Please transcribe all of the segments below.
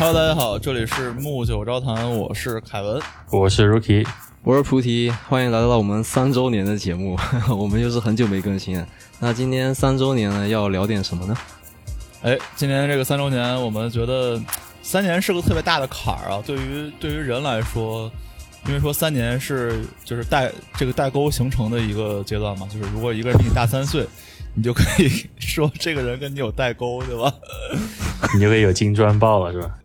Hello，大家好，这里是木九招谈，我是凯文，我是 Rookie，我是菩提，欢迎来到我们三周年的节目，我们又是很久没更新了。那今天三周年呢，要聊点什么呢？哎，今年这个三周年，我们觉得三年是个特别大的坎儿啊。对于对于人来说，因为说三年是就是代这个代沟形成的一个阶段嘛，就是如果一个人比你大三岁，你就可以说这个人跟你有代沟，对吧？你就可以有金砖报了，是吧？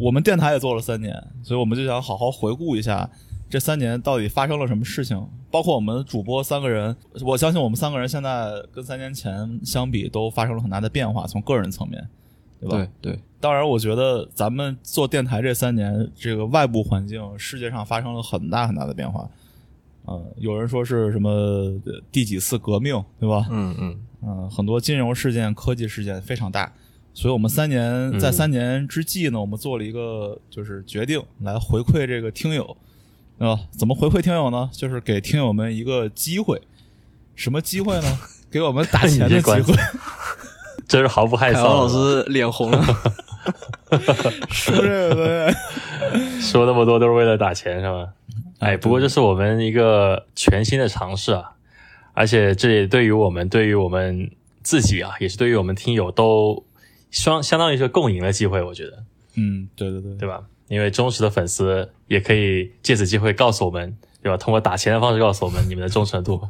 我们电台也做了三年，所以我们就想好好回顾一下这三年到底发生了什么事情，包括我们主播三个人，我相信我们三个人现在跟三年前相比都发生了很大的变化，从个人层面，对吧？对对，当然，我觉得咱们做电台这三年，这个外部环境世界上发生了很大很大的变化。呃，有人说是什么呃第几次革命，对吧？嗯嗯，嗯、很多金融事件、科技事件非常大，所以我们三年在三年之际呢，我们做了一个就是决定来回馈这个听友，啊、怎么回馈听友呢？就是给听友们一个机会，什么机会呢？给我们打钱的机会，真是毫不害凯文老。师脸红了。说这个东西。说那么多都是为了打钱，是吧？哎，不过这是我们一个全新的尝试啊，而且这也对于我们，对于我们自己啊，也是对于我们听友都相相当于是共赢的机会，我觉得，嗯，对对对，对吧？因为忠实的粉丝也可以借此机会告诉我们，对吧？通过打钱的方式告诉我们你们的忠诚度。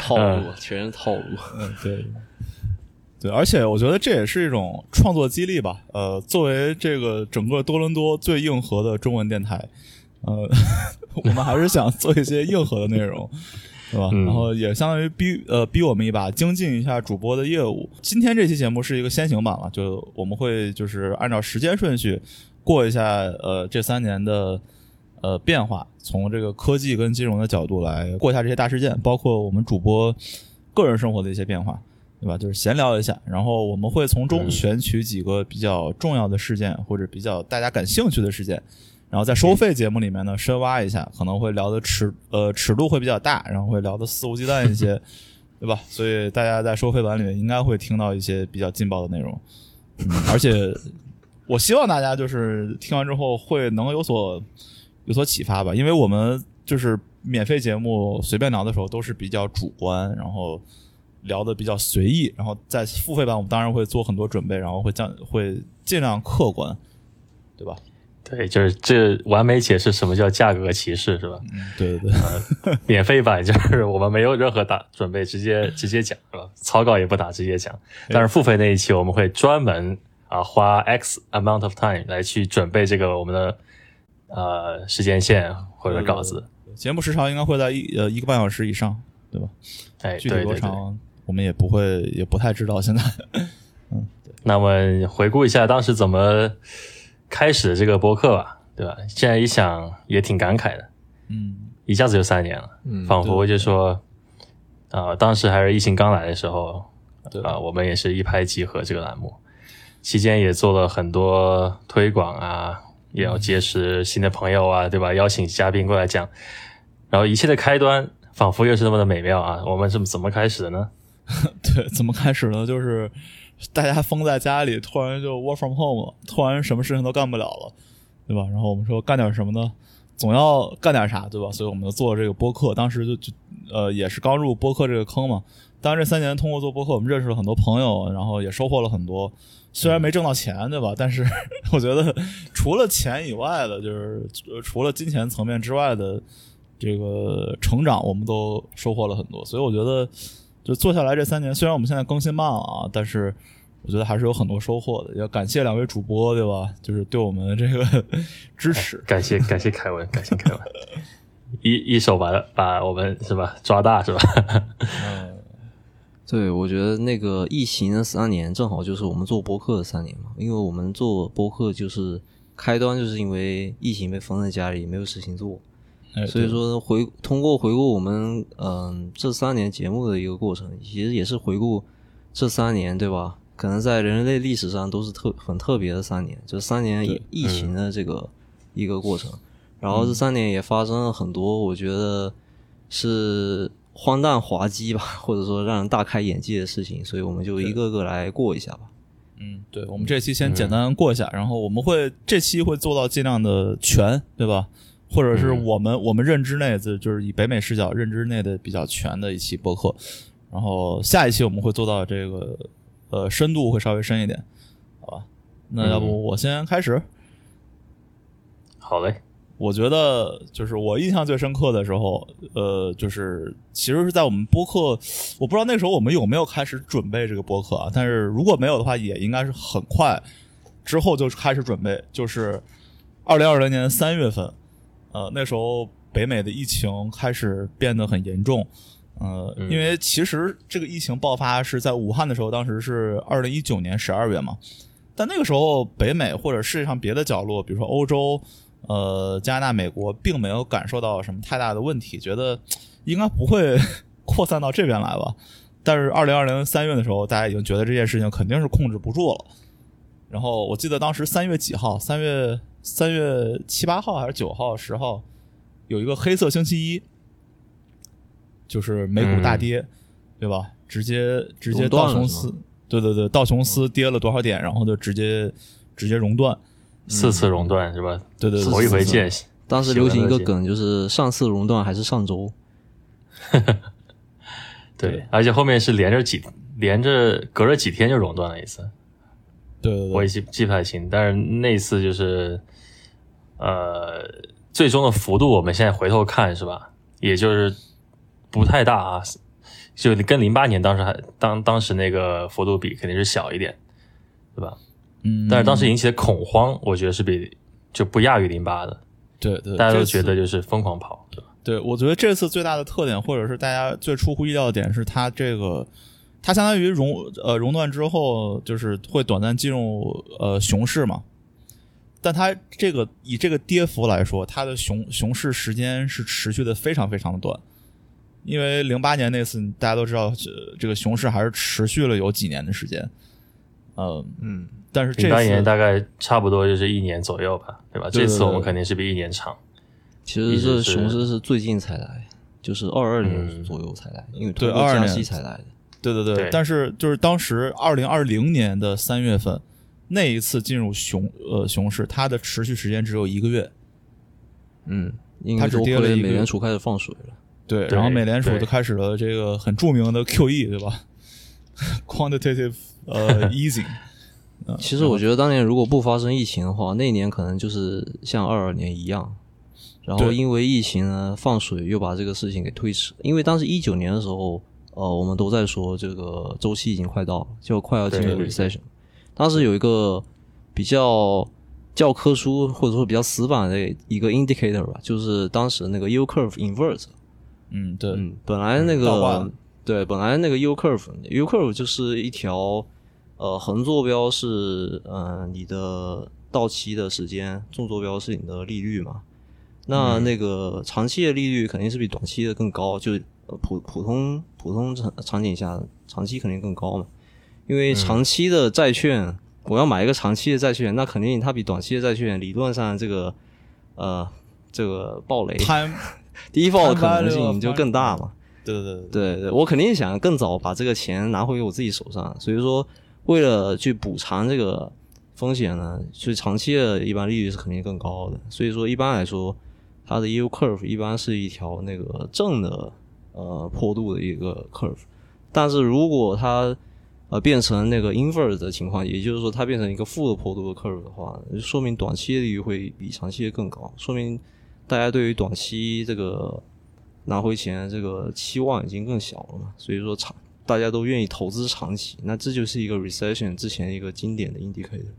套路，全是套路。嗯，对，对，而且我觉得这也是一种创作激励吧。呃，作为这个整个多伦多最硬核的中文电台，呃，我们还是想做一些硬核的内容，对吧？嗯然后也相当于逼呃逼我们一把，精进一下主播的业务。今天这期节目是一个先行版了，就我们会就是按照时间顺序过一下呃这三年的。呃，变化从这个科技跟金融的角度来过一下这些大事件，包括我们主播个人生活的一些变化，对吧？就是闲聊一下，然后我们会从中嗯选取几个比较重要的事件或者比较大家感兴趣的事件，然后在收费节目里面呢深挖一下，可能会聊的尺呃尺度会比较大，然后会聊的肆无忌惮一些，对吧？所以大家在收费版里面应该会听到一些比较劲爆的内容，嗯，而且我希望大家就是听完之后会能有所有所启发吧，因为我们就是免费节目随便聊的时候都是比较主观，然后聊的比较随意，然后在付费版我们当然会做很多准备，然后会降会尽量客观，对吧？对，就是这完美解释什么叫价格歧视，是吧？嗯，对对对，免费版就是我们没有任何打准备，直接直接讲是吧？草稿也不打，直接讲。但是付费那一期我们会专门啊花 X amount of time 来去准备这个我们的呃时间线或者稿子。节目时长应该会在一呃一个半小时以上，对吧？哎，具体对对对。多长我们也不会也不太知道，现在 嗯那我们回顾一下当时怎么开始的这个播客吧，对吧？现在一想也挺感慨的，嗯一下子就三年了，嗯仿佛就说啊、当时还是疫情刚来的时候，对啊、我们也是一拍即合这个栏目，期间也做了很多推广啊，也要结识新的朋友啊，对吧？邀请嘉宾过来讲，然后一切的开端仿佛又是那么的美妙啊！我们是怎么开始的呢？对，怎么开始呢？就是大家封在家里，突然就 work from home 了，突然什么事情都干不了了，对吧？然后我们说干点什么呢？总要干点啥，对吧？所以我们就做这个播客。当时就就呃也是刚入播客这个坑嘛。当然这三年通过做播客，我们认识了很多朋友，然后也收获了很多。虽然没挣到钱，对吧？但是 我觉得除了钱以外的，就是除了金钱层面之外的这个成长，我们都收获了很多。所以我觉得，就做下来这三年，虽然我们现在更新慢了啊，但是我觉得还是有很多收获的。要感谢两位主播，对吧？就是对我们这个 支持。感谢感谢凯文，感谢凯文，一一手把把我们是吧抓大是吧？嗯，对，我觉得那个疫情的三年正好就是我们做播客的三年嘛，因为我们做播客就是开端，就是因为疫情被封在家里，没有事情做，哎所以说回通过回顾我们嗯、这三年节目的一个过程，其实也是回顾这三年对吧？可能在人类历史上都是特很特别的三年，这三年疫疫情的这个一个过程，然后这三年也发生了很多，我觉得是荒诞滑稽吧，或者说让人大开眼界的事情，所以我们就一个个来过一下吧。嗯，对，我们这期先简单过一下，然后我们会这期会做到尽量的全，对吧？或者是我们、我们认知内的，就是以北美视角认知内的比较全的一期播客。然后下一期我们会做到这个呃深度会稍微深一点，好吧？那要不我先开始？好嘞，我觉得就是我印象最深刻的时候，呃，就是其实是在我们播客，我不知道那时候我们有没有开始准备这个播客啊？但是如果没有的话，也应该是很快之后就开始准备，就是二零二零年三月份，呃，那时候北美的疫情开始变得很严重，呃，因为其实这个疫情爆发是在武汉的时候，当时是二零一九年十二月嘛，但那个时候北美或者世界上别的角落，比如说欧洲。呃，加拿大、美国并没有感受到什么太大的问题，觉得应该不会 扩散到这边来吧。但是二零二零三月的时候，大家已经觉得这件事情肯定是控制不住了。然后我记得当时三月几号？三月三月七八号还是九号、十号？有一个黑色星期一，就是美股大跌，对吧？直接直接道琼斯，对对对，道琼斯跌了多少点，然后就直接直接熔断。四次熔断是吧？对对，头一回见。当时流行一个梗，就是上次熔断还是上周。对，而且后面是连着几连着隔着几天就熔断了一次。对对对，我也记记不太清，但是那次就是呃，最终的幅度我们现在回头看是吧？也就是不太大啊，就跟零八年当时还当当时那个幅度比肯定是小一点，对吧？嗯，但是当时引起的恐慌，我觉得是比就不亚于零八的。对对，大家都觉得就是疯狂跑，对吧？对，我觉得这次最大的特点，或者是大家最出乎意料的点，是它这个，它相当于熔呃熔断之后，就是会短暂进入呃熊市嘛。但它这个以这个跌幅来说，它的熊熊市时间是持续的非常非常的短，因为零八年那次大家都知道，这个熊市还是持续了有几年的时间。嗯嗯。但是这八年大概差不多就是一年左右吧，对吧？这次我们肯定是比一年长。其实这熊市是最近才来，就是二二年左右才来，因为对二加息才来的。对对对，但是就是当时二零二零年的三月份那一次进入熊呃熊市，它的持续时间只有一个月。嗯，它只跌了一个。美联储开始放水了。对，然后美联储就开始了这个很著名的 QE，对吧？Quantitative 呃 easing。其实我觉得当年如果不发生疫情的话，那年可能就是像二二年一样。然后因为疫情呢放水，又把这个事情给推迟。因为当时一九年的时候，呃，我们都在说这个周期已经快到了，就快要进入 recession。当时有一个比较教科书或者说比较死板的一个 indicator 吧，就是当时那个 U curve invert。嗯，对，嗯，本来那个对，本来那个 U curve，U curve 就是一条。呃，横坐标是嗯你的到期的时间，纵坐标是你的利率嘛？那那个长期的利率肯定是比短期的更高，就普普通普通场场景下，长期肯定更高嘛。因为长期的债券，我要买一个长期的债券，那肯定它比短期的债券理论上这个呃这个暴雷，第一暴的可能性就更大嘛。对对对对对，我肯定想更早把这个钱拿回我自己手上，所以说。为了去补偿这个风险呢，所以长期的一般利率是肯定更高的。所以说一般来说，它的 yield curve 一般是一条那个正的呃坡度的一个 curve。但是如果它呃变成那个 inverse 的情况，也就是说它变成一个负的坡度的 curve 的话，说明短期的利率会比长期的更高，说明大家对于短期这个拿回钱这个期望已经更小了嘛。所以说长。大家都愿意投资长期，那这就是一个 recession 之前一个经典的 indicator。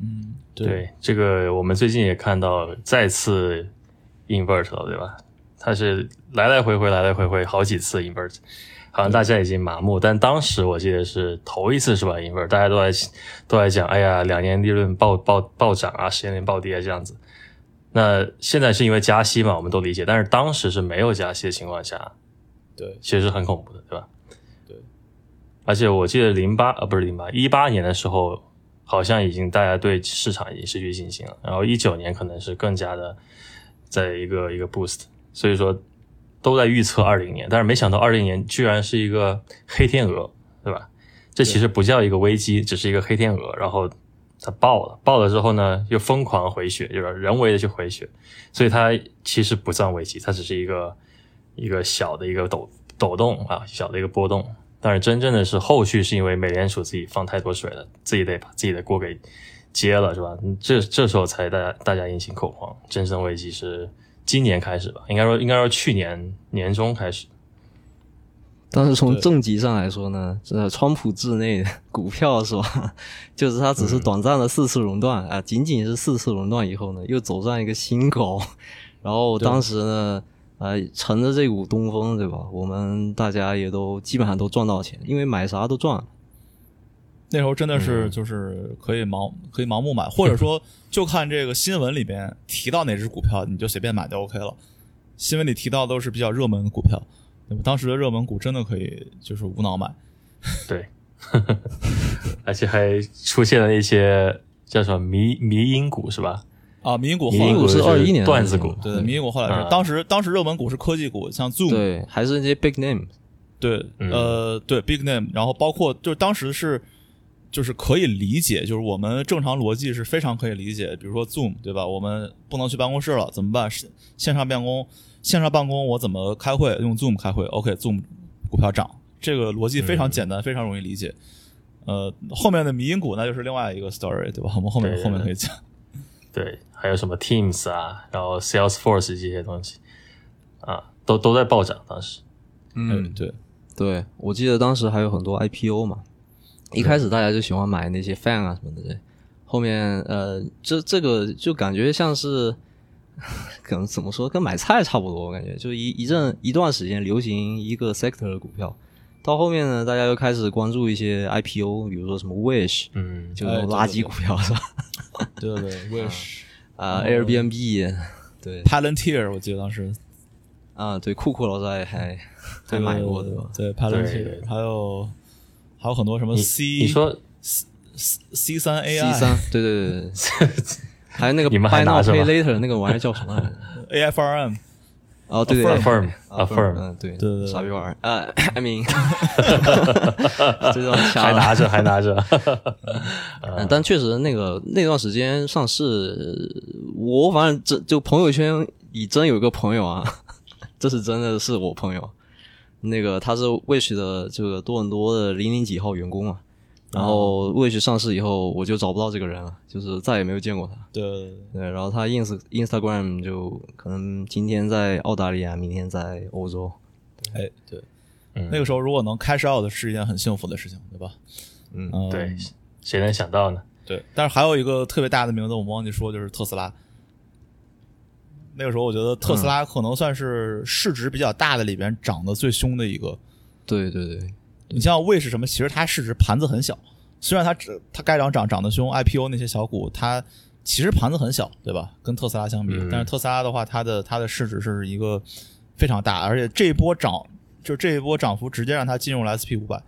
嗯，对，这个我们最近也看到再次 invert 了，对吧？它是来来回回，来来回回好几次 invert，好像大家已经麻木。但当时我记得是头一次是吧？invert，大家都在都在讲，哎呀，两年利润暴暴暴涨啊，十年暴跌啊这样子。那现在是因为加息嘛，我们都理解。但是当时是没有加息的情况下，对，其实是很恐怖的，对吧？对而且我记得零八啊不是零八一八年的时候，好像已经大家对市场已经失去信心了。然后一九年可能是更加的在一个一个 boost，所以说都在预测二零年，但是没想到二零年居然是一个黑天鹅，对吧？这其实不叫一个危机，只是一个黑天鹅，然后它爆了，爆了之后呢，又疯狂回血，就是人为的去回血，所以它其实不算危机，它只是一个一个小的一个抖抖动啊，小的一个波动。但是真正的是后续是因为美联储自己放太多水了，自己得把自己的锅给接了，是吧？这这时候才大家大家引起恐慌，真正危机是今年开始吧？应该说应该说去年年中开始。但是从对正极上来说呢，这川普治内股票是吧？就是它只是短暂的四次熔断啊、仅仅是四次熔断以后呢，又走上一个新高。然后当时呢，呃，乘着这股东风，对吧？我们大家也都基本上都赚到钱，因为买啥都赚。那时候真的嗯是就是可以盲可以盲目买，或者说 就看这个新闻里边提到哪只股票，你就随便买就 OK 了。新闻里提到都是比较热门的股票，对吧？当时的热门股真的可以就是无脑买。对，而且还出现了一些叫什么迷迷因股是吧？啊，迷因股后迷因股来是二一年段子股，对迷因股后来是啊当时当时热门股是科技股，像 Zoom 对，还是那些 big name。对，嗯呃，对，big name，然后包括就是当时是，就是可以理解，就是我们正常逻辑是非常可以理解，比如说 Zoom，对吧？我们不能去办公室了，怎么办？是线上办公，线上办公我怎么开会？用 Zoom 开会，OK，Zoom 股票涨，这个逻辑非常简单，非常容易理解。呃，后面的迷因股那就是另外一个 story，对吧？我们后面后面可以讲。对，还有什么 Teams 啊，然后 Salesforce 这些东西啊，都都在暴涨。当时，嗯，对，对，我记得当时还有很多 IPO 嘛，一开始大家就喜欢买那些 fan 啊什么的，对。后面呃，这这个就感觉像是，可能怎么说，跟买菜差不多，我感觉。就一一阵一段时间流行一个 sector 的股票，到后面呢，大家又开始关注一些 IPO，比如说什么 Wish，嗯，就那种垃圾股票是吧？对对对，Wish、啊哦，Airbnb，对。Palantir，我记得当时。啊，对，酷酷老师还还还买过对吧？对对，Palantir，还有还有很多什么 C，你说 C 三 C AI、三，对对对对，还有那个你们还 Buy 拿 Now 着吗 Pay Later 那个玩意儿叫什么来着？AFRM，哦，对对 Affirm 啊 Affirm 嗯，对对对对。傻逼玩意儿。啊，I mean，这种还拿着还拿着，嗯，但确实那个那段时间上市，我反正真就朋友圈里真有一个朋友啊，这是真的是我朋友，那个他是 Wish 的这个多伦多的零零几号员工啊，然后 Wish 上市以后，我就找不到这个人了，就是再也没有见过他。对对然后他 ins Instagram 就可能今天在澳大利亚，明天在欧洲。哎对，嗯那个时候如果能 cash out 是一件很幸福的事情，对吧？嗯嗯，对，谁能想到呢？对，但是还有一个特别大的名字我们忘记说，就是特斯拉。那个时候我觉得特斯拉可能算是市值比较大的里边涨得最凶的一个。对对对，你像 Wish 什么，其实它市值盘子很小，虽然它只它该涨涨涨得凶，IPO 那些小股它其实盘子很小，对吧？跟特斯拉相比，嗯但是特斯拉的话，它的它的市值是一个非常大，而且这一波涨，就这一波涨幅直接让它进入了 SP 五百。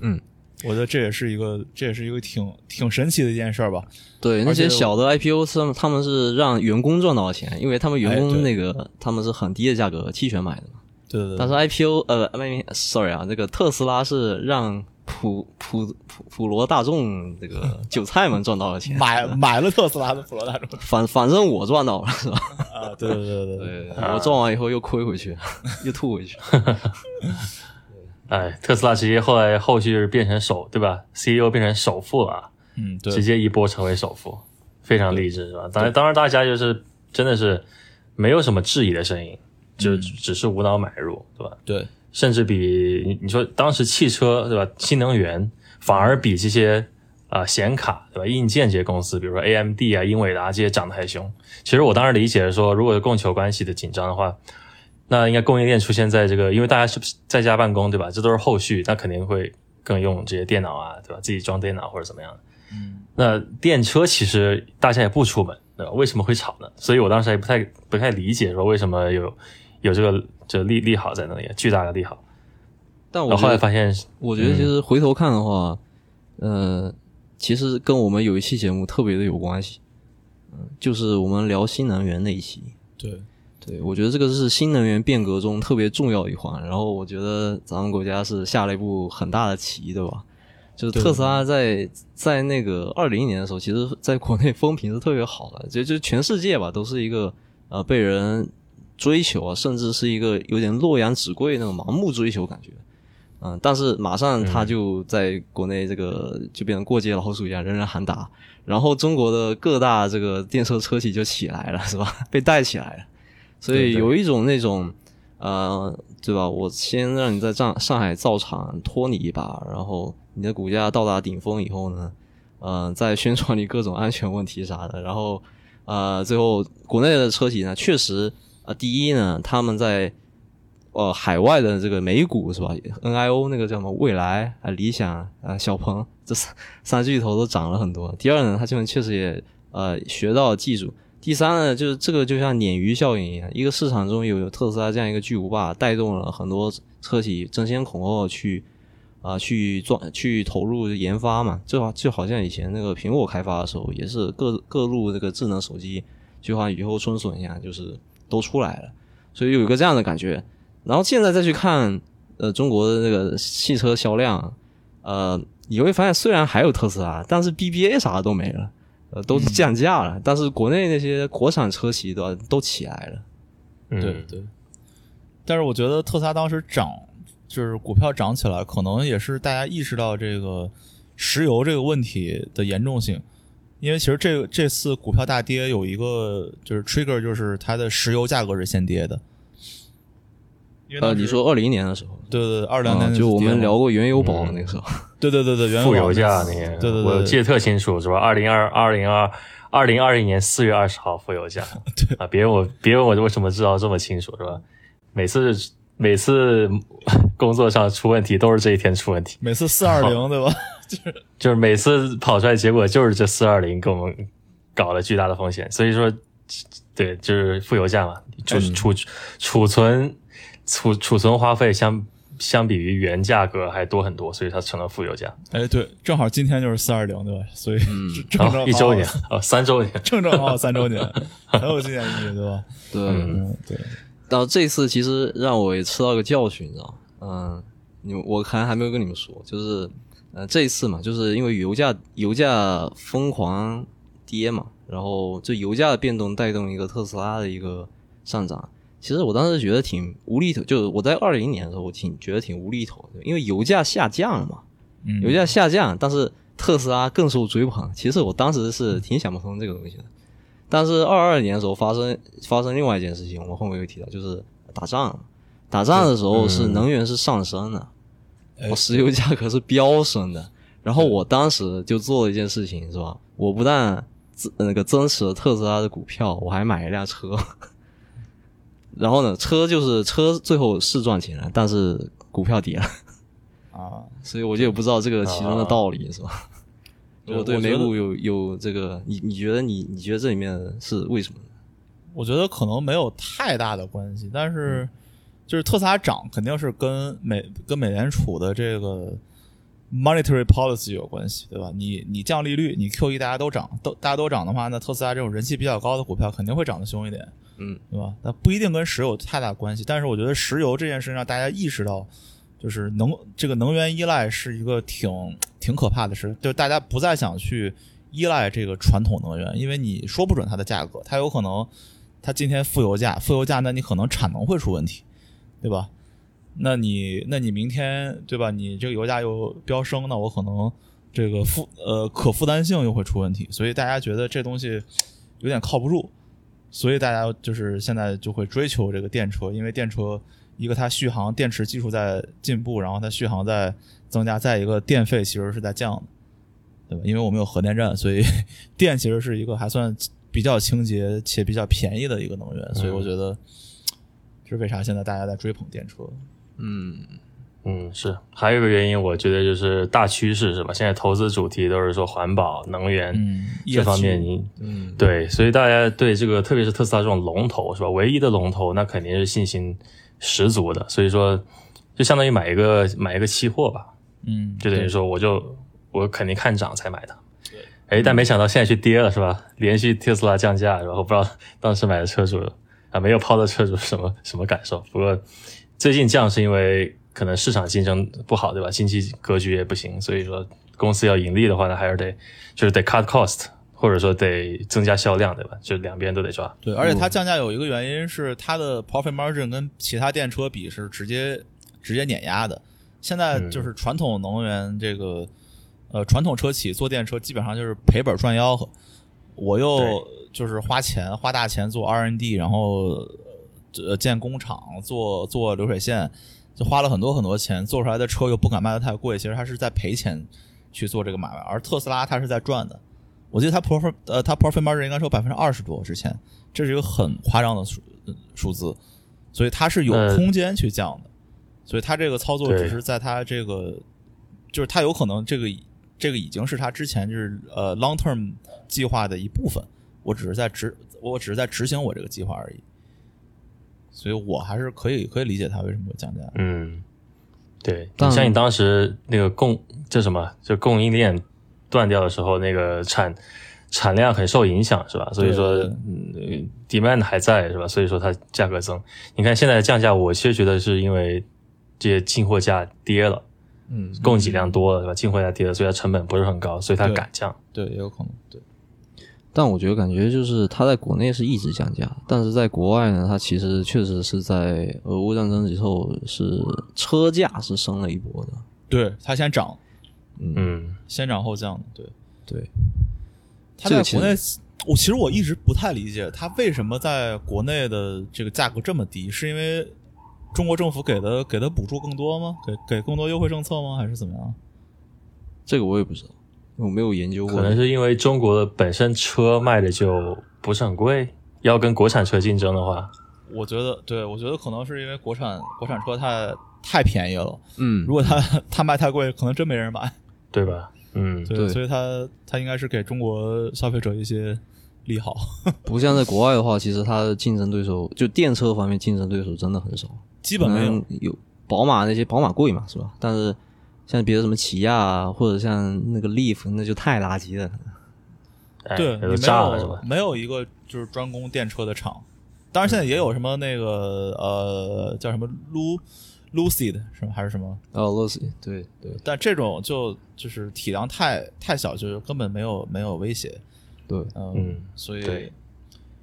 嗯，我觉得这也是一个这也是一个挺挺神奇的一件事儿吧。对，那些小的 IPO 是他们他们是让员工赚到钱，因为他们员工那个、他们是很低的价格期权买的嘛。对对对，但是 IPO 呃没 sorry 啊，这个特斯拉是让普普普普罗大众这个 韭菜们赚到了钱，买买了特斯拉的普罗大众反反正我赚到了是吧？啊，对对对对对，对，我赚完以后又亏回去，又吐回去。哎，特斯拉直接后来后续就是变成首对吧？CEO 变成首富了啊，嗯对直接一波成为首富，非常励志是吧？当然，当然大家就是真的是没有什么质疑的声音，就只是无脑买入，对吧？对甚至比你你说当时汽车对吧，新能源反而比这些啊、呃显卡对吧，硬件这些公司，比如说 AMD 啊、英伟达这些涨得还凶。其实我当时理解说，如果是供求关系的紧张的话，那应该供应链出现在这个，因为大家是在家办公对吧？这都是后续，那肯定会更用这些电脑啊，对吧？自己装电脑或者怎么样的。嗯那电车其实大家也不出门，对吧？为什么会吵呢？所以我当时还不太不太理解说为什么有有这个这利利好在那里，巨大的利好。但我后来发现，我觉得其实回头看的话，呃，其实跟我们有一期节目特别的有关系，嗯，就是我们聊新能源那一期。对对，我觉得这个是新能源变革中特别重要一环。然后我觉得咱们国家是下了一步很大的棋，对吧？就是特斯拉在在那个二零年的时候，其实在国内风评是特别好的，就就全世界吧都是一个呃被人追求啊，甚至是一个有点洛阳纸贵那种盲目追求感觉。嗯，但是马上他就在国内这个就变成过街老鼠一样，人人喊打。然后中国的各大这个电车车企就起来了，是吧？被带起来了，所以有一种那种呃，对吧？我先让你在上上海造厂拖你一把，然后你的股价到达顶峰以后呢，呃，再宣传你各种安全问题啥的，然后呃，最后国内的车企呢，确实啊，第一呢，他们在。呃，海外的这个美股是吧？NIO 那个叫什么？蔚来啊，理想啊，小鹏这三三巨头都涨了很多。第二呢，他这边确实也呃学到技术。第三呢，就是这个就像鲶鱼效应一样，一个市场中有特斯拉这样一个巨无霸，带动了很多车企争先恐后去啊去赚去投入研发嘛。就好就好像以前那个苹果开发的时候，也是各各路这个智能手机就像雨后春笋一样，就是都出来了。所以有一个这样的感觉。然后现在再去看，呃，中国的这个汽车销量，呃，你会发现虽然还有特斯拉，但是 BBA 啥的都没了，呃，都是降价了。但是国内那些国产车企都都起来了。对对。但是我觉得特斯拉当时涨，就是股票涨起来，可能也是大家意识到这个石油这个问题的严重性。因为其实这个这次股票大跌有一个就是 trigger，就是它的石油价格是先跌的。呃，你说二零年的时候，对对，二零年就我们聊过原油宝那个时候，对对对对，原负油价那年，对对对，我记得特清楚，是吧？二零二二零二二零二一年四月二十号负油价，对。啊，别问我，别问我为什么知道这么清楚，是吧？每次每次工作上出问题都是这一天出问题，每次四二零对吧？就是。就是每次跑出来结果就是这四二零给我们搞了巨大的风险，所以说，对，就是负油价嘛，储储储存。储储存花费相相比于原价格还多很多，所以它成了负油价。哎，对，正好今天就是四二零，对吧？所以正正一周年哦，三周年，正正好三周年，很有纪念意义，对吧？对，嗯，对。到这次其实让我也吃到个教训，你知道嗯，你我还还没有跟你们说，就是呃，这一次嘛，就是因为油价油价疯狂跌嘛，然后这油价的变动带动一个特斯拉的一个上涨。其实我当时觉得挺无厘头，就是我在二零年的时候，我挺觉得挺无厘头的，因为油价下降了嘛，嗯油价下降，但是特斯拉更受追捧。其实我当时是挺想不通这个东西的。但是二二年的时候发生发生另外一件事情，我们后面又提到，就是打仗，打仗的时候是能源是上升的，石油价格是飙升的。然后我当时就做了一件事情，是吧？我不但那个增持了特斯拉的股票，我还买一辆车。然后呢，车就是车，最后是赚钱了，但是股票跌了啊，所以我就也不知道这个其中的道理是吧？我对美股有有这个，你你觉得你你觉得这里面是为什么？我觉得可能没有太大的关系，但是就是特斯拉涨肯定是跟美跟美联储的这个 monetary policy 有关系，对吧？你你降利率，你 QE 大家都涨，都大家都涨的话，那特斯拉这种人气比较高的股票肯定会涨得凶一点。嗯，对吧？那不一定跟石油太大关系，但是我觉得石油这件事让大家意识到，就是能这个能源依赖是一个挺挺可怕的事，就大家不再想去依赖这个传统能源，因为你说不准它的价格，它有可能它今天负油价，负油价，那你可能产能会出问题，对吧？那你那你明天对吧？你这个油价又飙升，那我可能这个负呃可负担性又会出问题，所以大家觉得这东西有点靠不住。所以大家就是现在就会追求这个电车，因为电车一个它续航电池技术在进步，然后它续航在增加，再一个电费其实是在降的，对吧？因为我们有核电站，所以 电其实是一个还算比较清洁且比较便宜的一个能源，所以我觉得这是为啥现在大家在追捧电车。嗯。嗯，是，还有一个原因，我觉得就是大趋势，是吧？现在投资主题都是说环保、能源这方面，你，嗯，对，所以大家对这个，特别是特斯拉这种龙头，是吧？唯一的龙头，那肯定是信心十足的。所以说，就相当于买一个买一个期货吧，嗯，就等于说，我就我肯定看涨才买的。对，哎，但没想到现在去跌了，是吧？连续特斯拉降价，然后不知道当时买的车主啊，没有抛的车主什么什么感受？不过最近降是因为。可能市场竞争不好，对吧？经济格局也不行，所以说公司要盈利的话，呢还是得就是得 cut cost，或者说得增加销量，对吧？就两边都得抓。对，而且它降价有一个原因是它的 profit margin 跟其他电车比是直接直接碾压的。现在就是传统能源这个呃传统车企做电车基本上就是赔本赚吆喝，我又就是花钱花大钱做 R N D，然后呃建工厂做做流水线，就花了很多很多钱，做出来的车又不敢卖的太贵，其实他是在赔钱去做这个买卖，而特斯拉它是在赚的。我记得它 profit 呃它 profit margin 应该是有百分之二十多之前，这是一个很夸张的数数字，所以它是有空间去降的。所以它这个操作只是在它这个，就是它有可能这个这个已经是它之前就是呃 long term 计划的一部分。我只是在执，我只是在执行我这个计划而已。所以我还是可以可以理解它为什么会降价。嗯，对，像你当时那个供这什么，就供应链断掉的时候，那个产产量很受影响，是吧？所以说，嗯，demand 还在，是吧？所以说它价格增。你看现在降价，我其实觉得是因为。这些进货价跌了，嗯，供给量多了，是吧？进货价跌了，所以它成本不是很高，所以它敢降。对，也有可能。对，但我觉得感觉就是它在国内是一直降价，但是在国外呢，它其实确实是在俄乌战争之后是车价是升了一波的。对，它先涨，嗯，先涨后降的。对，对。它在国内，我其实我一直不太理解，它为什么在国内的这个价格这么低，是因为？中国政府给的给的补助更多吗？给给更多优惠政策吗？还是怎么样？这个我也不知道，我没有研究过。可能是因为中国的本身车卖的就不是很贵，要跟国产车竞争的话，我觉得，对我觉得可能是因为国产国产车太太便宜了。嗯，如果它它卖太贵，可能真没人买，对吧？嗯，对，所以它它应该是给中国消费者一些。利好，不像在国外的话，其实它的竞争对手就电车方面竞争对手真的很少，基本没有。有宝马那些宝马贵嘛，是吧？但是像别的什么起亚啊，或者像那个 Leaf，那就太垃圾了。对，你没有没有一个就是专攻电车的厂。当然现在也有什么那个呃叫什么 Lu Lucid 是吗？还是什么？哦，Lucid，对对。但这种就就是体量太太小，就是根本没有没有威胁。对，嗯，所以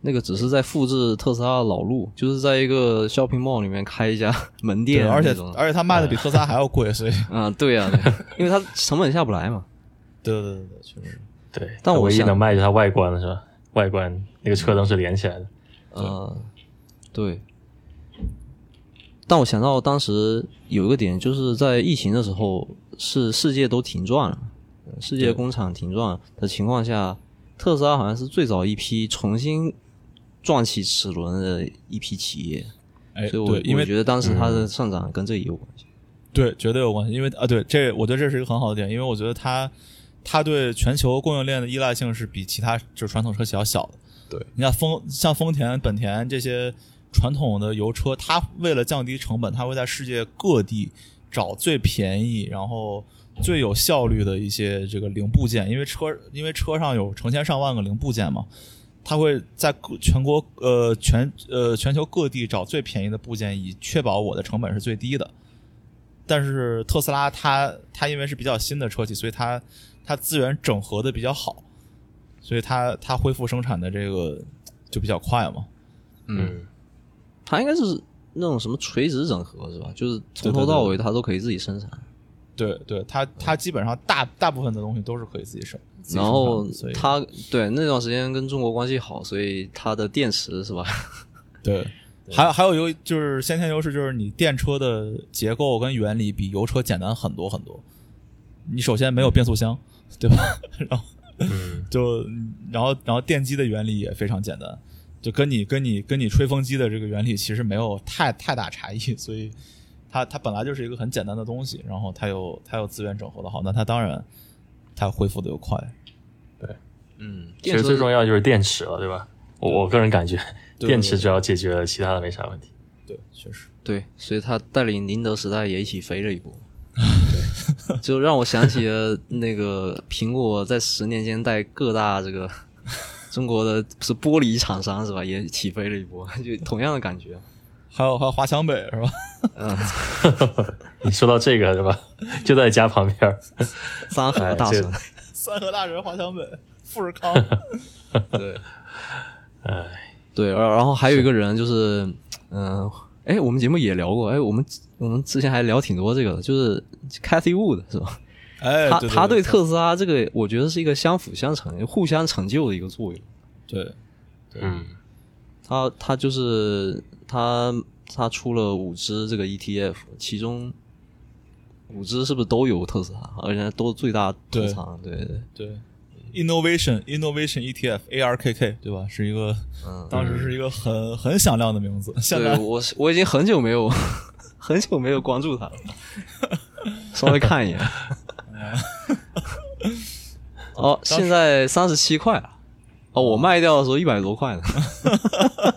那个只是在复制特斯拉的老路，就是在一个 shopping mall 里面开一家门店，而且而且它卖的比特斯拉还要贵，所以啊，对呀，因为它成本下不来嘛。对对对对，确实对。但我唯一能卖就是它外观了，是吧？外观那个车灯是连起来的。呃，对。但我想到当时有一个点，就是在疫情的时候，是世界都停转了，世界工厂停转的情况下。特斯拉好像是最早一批重新转起齿轮的一批企业，哎，所以我因为觉得当时它的上涨跟这也有关系。对，绝对有关系。因为啊，对，这我觉得这是一个很好的点，因为我觉得它它对全球供应链的依赖性是比其他就是传统车企要小的。对，你看丰像丰田、本田这些传统的油车，它为了降低成本，它会在世界各地找最便宜，然后。最有效率的一些这个零部件，因为车因为车上有成千上万个零部件嘛，它会在全国呃全呃全球各地找最便宜的部件，以确保我的成本是最低的。但是特斯拉它它因为是比较新的车企，所以它它资源整合的比较好，所以它它恢复生产的这个就比较快嘛。嗯，它应该是那种什么垂直整合是吧？就是从头到尾它都可以自己生产。对对，它它基本上大大部分的东西都是可以自己生。然后它对那段时间跟中国关系好，所以它的电池是吧？对，还还有优就是先天优势，就是你电车的结构跟原理比油车简单很多很多。你首先没有变速箱，对吧？然后 就然后然后电机的原理也非常简单，就跟你跟你跟你吹风机的这个原理其实没有太太大差异，所以。它它本来就是一个很简单的东西，然后它又它又资源整合的好，那它当然它恢复的又快。对，嗯，其实最重要就是电池了，对吧？我我个人感觉，电池只要解决了，其他的没啥问题。对，确实。对，所以它带领宁德时代也一起飞了一波。对，就让我想起了那个 苹果在十年间带各大这个 中国的是玻璃厂商是吧，也起飞了一波，就同样的感觉。还有还有华强北是吧？嗯，你说到这个是吧？就在家旁边儿，三河大神哎，三河大神华强北，富士康，对哎，对，然然后还有一个人就是，嗯、哎，我们节目也聊过，哎，我们我们之前还聊挺多这个的，就是 Cathy Wood 是吧？哎，他对他对对特斯拉这个，我觉得是一个相辅相成、互相成就的一个作用。对嗯，他他就是他他出了五只这个 ETF，其中五只是不是都有特斯拉，而且都是最大投对仓？对对对，innovation innovation ETF ARKK 对吧？是一个，嗯当时是一个很很响亮的名字，现对，在我我已经很久没有 很久没有关注它了，稍微看一眼。哦，现在三十七块了。哦，我卖掉的时候一百多块呢，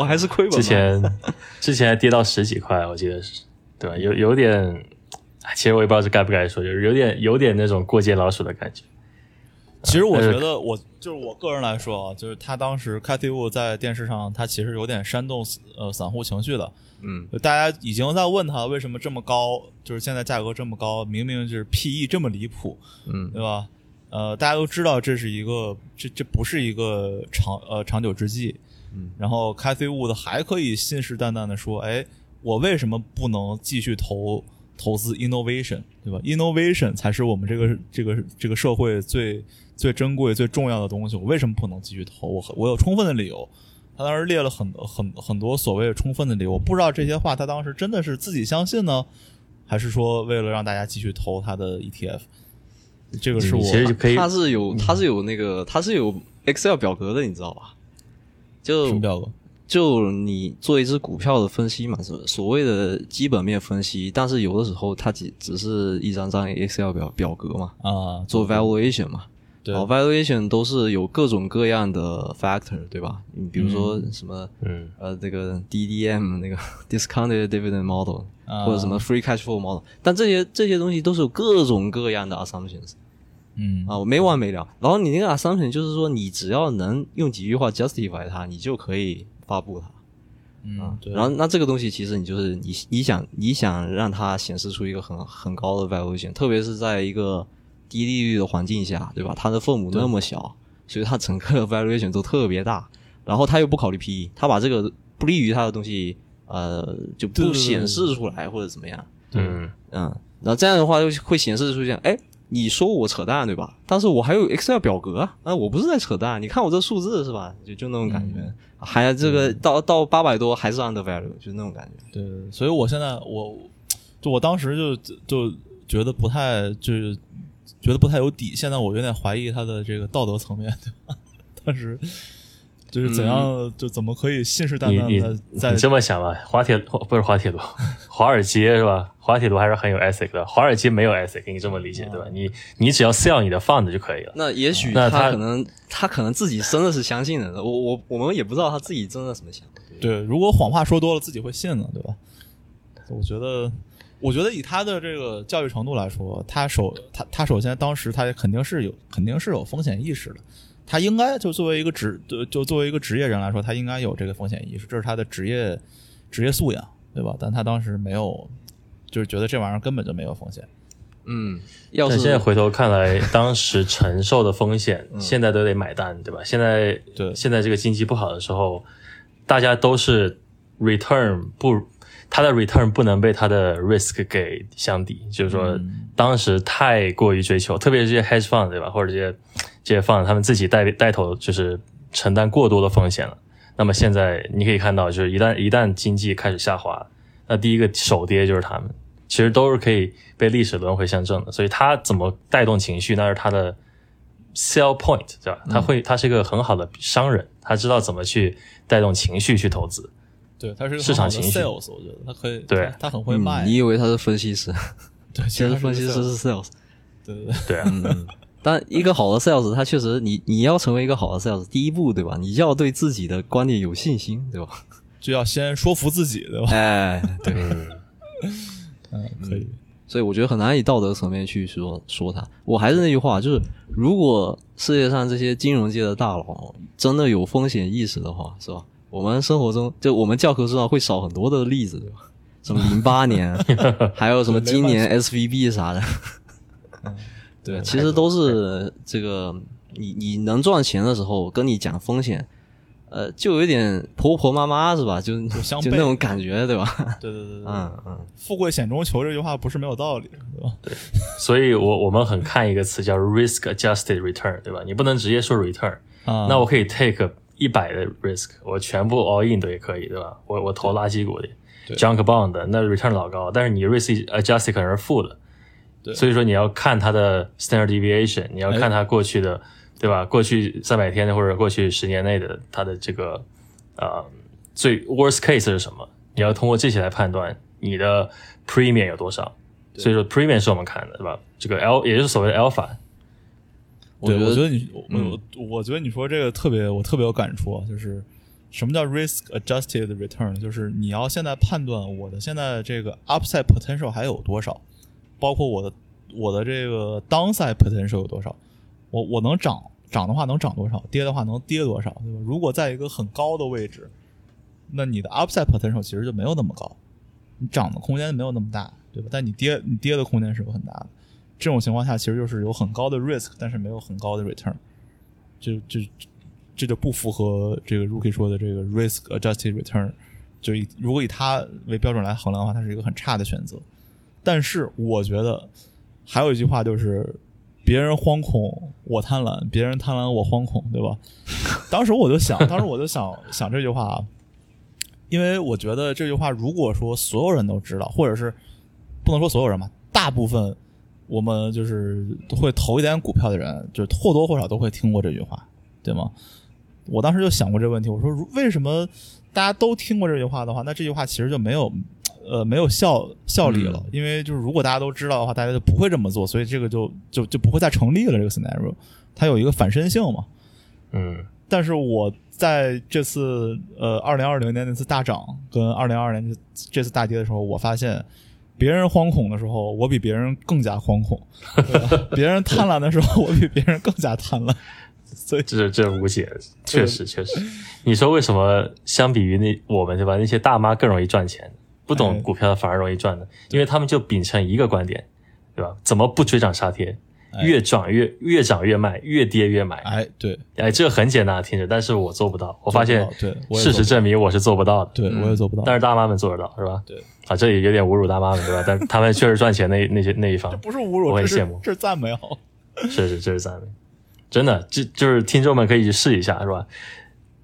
我还是亏本。之前之前还跌到十几块，我记得是，对吧？有有点，哎其实我也不知道是该不该说，就是有点有点那种过街老鼠的感觉。其实我觉得我就是我个人来说啊，就是他当时 Cathy Wood 在电视上，他其实有点煽动呃散户情绪的。嗯，大家已经在问他为什么这么高，就是现在价格这么高，明明就是 PE 这么离谱，嗯对吧？呃，大家都知道这是一个这这不是一个长呃长久之计。嗯，然后 Cathy Wood 还可以信誓旦旦的说，哎，我为什么不能继续投投资 innovation，对吧？innovation 才是我们这个这个这个社会最最珍贵、最重要的东西。我为什么不能继续投？我我有充分的理由。他当时列了很很很多所谓充分的理由，我不知道这些话他当时真的是自己相信呢，还是说为了让大家继续投他的 ETF？这个是我其实就可以他是有他是有那个他是有 Excel 表格的，你知道吧？就？就你做一只股票的分析嘛，是所谓的基本面分析，但是有的时候它只只是一张张 Excel 表表格嘛，啊，做 valuation 嘛，对。valuation 都是有各种各样的 factor，对吧？你比如说什么、嗯。呃这个 DDM 那个 discounted dividend model，、啊。或者什么 free cash flow model，但这些这些东西都是有各种各样的 assumptions 嗯啊，我没完没了。然后你那个 assumption 就是说，你只要能用几句话 justify 它，你就可以发布它。嗯，对，然后那这个东西其实你就是你你想你想让它显示出一个很很高的 valuation，特别是在一个低利率的环境下，对吧？它的分母那么小，所以它整个 valuation 都特别大。然后他又不考虑 PE，他把这个不利于他的东西呃就不显示出来或者怎么样，嗯嗯，然后这样的话就会显示出现，哎，你说我扯淡对吧？但是我还有 Excel 表格啊，啊，我不是在扯淡，你看我这数字是吧？就就那种感觉，还这个到到八百多还是 under value，就那种感觉。对，所以我现在我就我当时就就觉得不太就是觉得不太有底，现在我有点怀疑他的这个道德层面，对吧？当时就是怎样、就怎么可以信誓旦旦的在你这么想吧，滑铁不是滑铁卢，华尔街是吧？滑铁卢还是很有 ethic 的，华尔街没有 ethic，你这么理解对吧？你你只要 sell 你的 fund 就可以了。那也许他他可能他可能自己真的是相信的，我我我们也不知道他自己真的怎么想。对，如果谎话说多了，自己会信呢，对吧？我觉得，我觉得以他的这个教育程度来说，他首他他首先当时他肯定是有肯定是有风险意识的，他应该就作为一个职就就作为一个职业人来说，他应该有这个风险意识，这是他的职业职业素养，对吧？但他当时没有，就是觉得这玩意儿根本就没有风险。嗯，要是现在回头看来，当时承受的风险，现在都得买单，对吧？现在对现在这个经济不好的时候，大家都是 return 不，它的 return 不能被它的 risk 给相抵，就是说当时太过于追求，特别是这些 hedge fund 对吧，或者这些这些 fund 他们自己带带头就是承担过多的风险了。那么现在你可以看到，就是一旦一旦经济开始下滑，那第一个首跌就是他们。其实都是可以被历史轮回相证的，所以他怎么带动情绪，那是他的 sell point，对吧？他会，他是一个很好的商人，他知道怎么去带动情绪去投资。对，他是个市场情绪 sales，我觉得他可以，对他他很会嗯卖，你以为他是分析师，对，其实分析师是 sales。对对对。对啊，嗯，但一个好的 sales，他确实，你你要成为一个好的 sales，第一步对吧？你要对自己的观点有信心，对吧？就要先说服自己，对吧？哎，对，嗯，嗯，可以。所以我觉得很难以道德层面去说说他。我还是那句话，就是如果世界上这些金融界的大佬真的有风险意识的话，是吧？我们生活中就我们教科书上会少很多的例子，对吧？什么零八年，还有什么今年 SVB 啥的，对，其实都是这个你你能赚钱的时候跟你讲风险，呃，就有点婆婆妈妈是吧？就就那种感觉，对吧？对对对对，嗯嗯，富贵险中求这句话不是没有道理，对吧？对所以我我们很看一个词叫 risk adjusted return，对吧？你不能直接说 return，、啊，那我可以 take 一百的 risk，我全部 all in 都也可以，对吧？我我投垃圾股的对 junk bond，那 return 老高，但是你 risk adjusted 可能是负的，对所以说你要看它的 standard deviation，你要看它过去的，对吧？过去三百天的或者过去十年内的它的这个呃最 worst case 是什么？你要通过这些来判断你的 premium 有多少。所以说 premium 是我们看的，对吧？这个 L 也就是所谓的 alpha，对，觉得我觉得你，我嗯我我觉得你说这个特别，我特别有感触啊，就是什么叫 risk adjusted return？就是你要现在判断我的现在这个 upside potential 还有多少，包括我的我的这个 downside potential 有多少，我我能涨涨的话能涨多少，跌的话能跌多少，对吧？如果在一个很高的位置，那你的 upside potential 其实就没有那么高，你涨的空间没有那么大，对吧？但你跌你跌的空间是有很大的。这种情况下，其实就是有很高的 risk，但是没有很高的 return，就就这就不符合这个 Rookie 说的这个 risk adjusted return。就以如果以它为标准来衡量的话，它是一个很差的选择。但是我觉得还有一句话就是“别人惶恐，我贪婪；别人贪婪，我惶恐”，对吧？当时我就想，当时我就想想这句话啊，因为我觉得这句话如果说所有人都知道，或者是不能说所有人吧，大部分我们就是会投一点股票的人，就是或多或少都会听过这句话，对吗？我当时就想过这个问题，我说为什么大家都听过这句话的话，那这句话其实就没有 呃没有效效力了，因为就是如果大家都知道的话，大家就不会这么做，所以这个就就就不会再成立了这个 scenario，它有一个反身性嘛。嗯但是我在这次呃二零二零年那次大涨跟二零二二年这这次大跌的时候，我发现别人惶恐的时候，我比别人更加惶恐；别人贪婪的时候，我比别人更加贪婪。所以，这这无解，确实确实。你说为什么相比于那我们对吧？那些大妈更容易赚钱，不哎懂股票的反而容易赚呢？因为他们就秉承一个观点，对吧？怎么不追涨杀跌？哎越涨越越涨越卖，越跌越买。哎，对，哎，这个很简单听着，但是我做不到。我发现对事实证明我是做不到的。对我也做不到。但是大妈们做得到，是吧？对，啊，这也有点侮辱大妈们，对吧？但他们确实赚钱那那些那一方这，不是侮辱，我很羡慕这是赞美好。是是，这是赞美，真的，这就是听众们可以去试一下，是吧？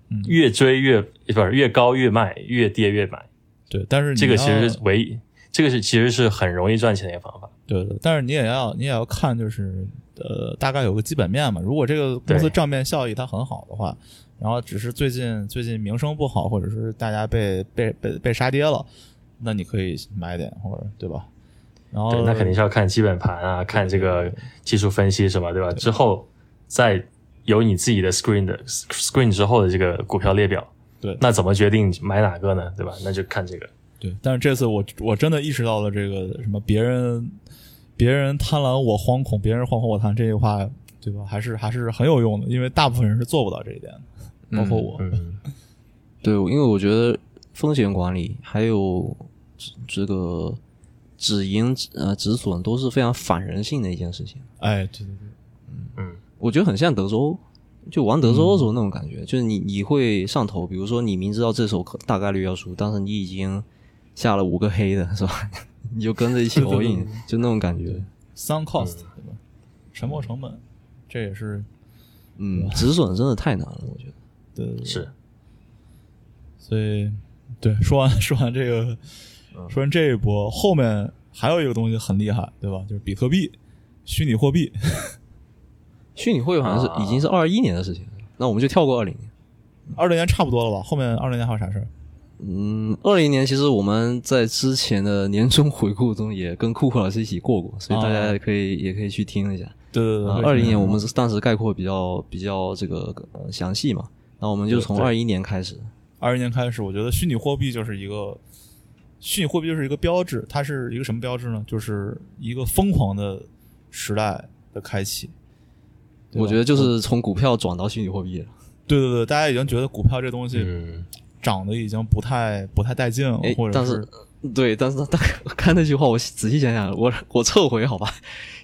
嗯越追越不是越高越卖，越跌越买，对，但是这个其实是唯一，这个是其实是很容易赚钱的一个方法。对对，但是你也要你也要看，就是呃，大概有个基本面嘛。如果这个公司账面效益它很好的话，然后只是最近最近名声不好，或者是大家被被被被杀跌了，那你可以买点，或者对吧？然后对，那肯定是要看基本盘啊，看这个技术分析什么，对吧？之后再有你自己的 screen 的 screen 之后的这个股票列表，对那怎么决定买哪个呢？对吧？那就看这个。对，但是这次我我真的意识到了这个什么别人别人贪婪我惶恐，别人惶恐我贪这句话，对吧？还是还是很有用的，因为大部分人是做不到这一点的，包括我。嗯，对，因为我觉得风险管理还有这这个止盈呃止损都是非常反人性的一件事情。哎，对对对，嗯嗯我觉得很像德州，就玩德州的时候那种感觉，就是你你会上头，比如说你明知道这手可大概率要输，但是你已经下了五个黑的，是吧？你就跟着一起 all in，就那种感觉。sunk cost，、对吧？沉没成本，这也是嗯，止损真的太难了，我觉得。对对对是所以对说完 说完这个，说完这一波，后面还有一个东西很厉害，对吧？就是比特币，虚拟货币。虚拟货币好像是啊已经是二一年的事情了，那我们就跳过二零年。二零年差不多了吧？后面二零年还有啥事儿？嗯，二零年其实我们在之前的年终回顾中也跟酷酷老师一起过过，所以大家可以、也可以去听一下。对对对，二零年我们是当时概括比较比较这个呃详细嘛，那我们就从对二一年开始。二一年开始，我觉得虚拟货币就是一个虚拟货币就是一个标志，它是一个什么标志呢？就是一个疯狂的时代的开启。我觉得就是从股票转到虚拟货币了。对对对，大家已经觉得股票这东西嗯，涨得已经不太不太带劲了哎，或者但是对，但是 但看那句话，我仔细想想，我我撤回好吧，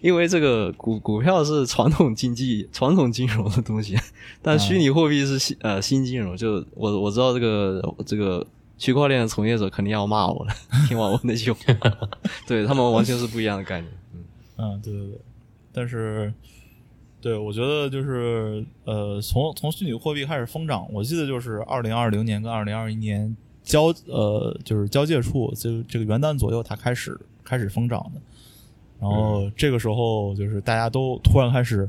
因为这个股股票是传统经济、传统金融的东西，但虚拟货币是新呃新金融。就我我知道这个这个区块链的从业者肯定要骂我了，听完我那句话，对他们完全是不一样的概念。嗯嗯，对对对，但是，对我觉得就是呃，从从虚拟货币开始疯涨，我记得就是二零二零年跟二零二一年交呃就是交界处，就这个元旦左右它开始开始疯涨的，然后这个时候就是大家都突然开始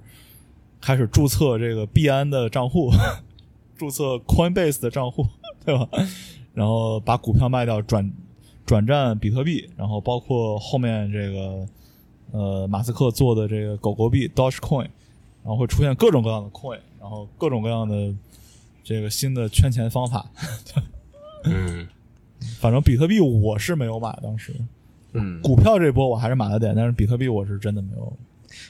开始注册这个币安的账户，注册 Coinbase 的账户，对吧？然后把股票卖掉，转转战比特币，然后包括后面这个呃马斯克做的这个狗狗币 Dogecoin，然后会出现各种各样的 coin，然后各种各样的这个新的圈钱方法。嗯，反正比特币我是没有买，当时嗯，股票这波我还是买了点，但是比特币我是真的没有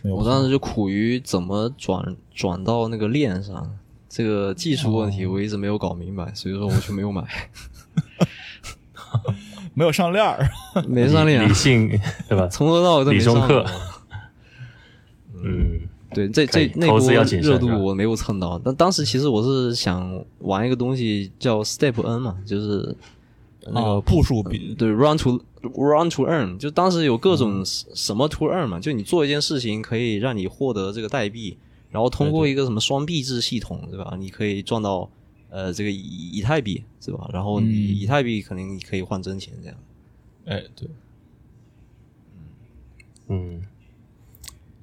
没有。我当时就苦于怎么转转到那个链上，这个技术问题我一直没有搞明白，所以说我就没有买，没有上链儿，没上链啊理，性对吧？从头到尾都没理中上课。嗯对，这这那波热度我没有蹭到，但当时其实我是想玩一个东西叫 Step N 嘛，就是那个啊步数比对 Run to Run to Earn，就当时有各嗯。种什什么 to earn 嘛，就你做一件事情可以让你获得这个代币，然后通过一个什么双币制系统，对吧？你可以赚到呃这个以以太币，是吧？然后你嗯。以太币肯定你可以换真钱这样。哎，对，嗯，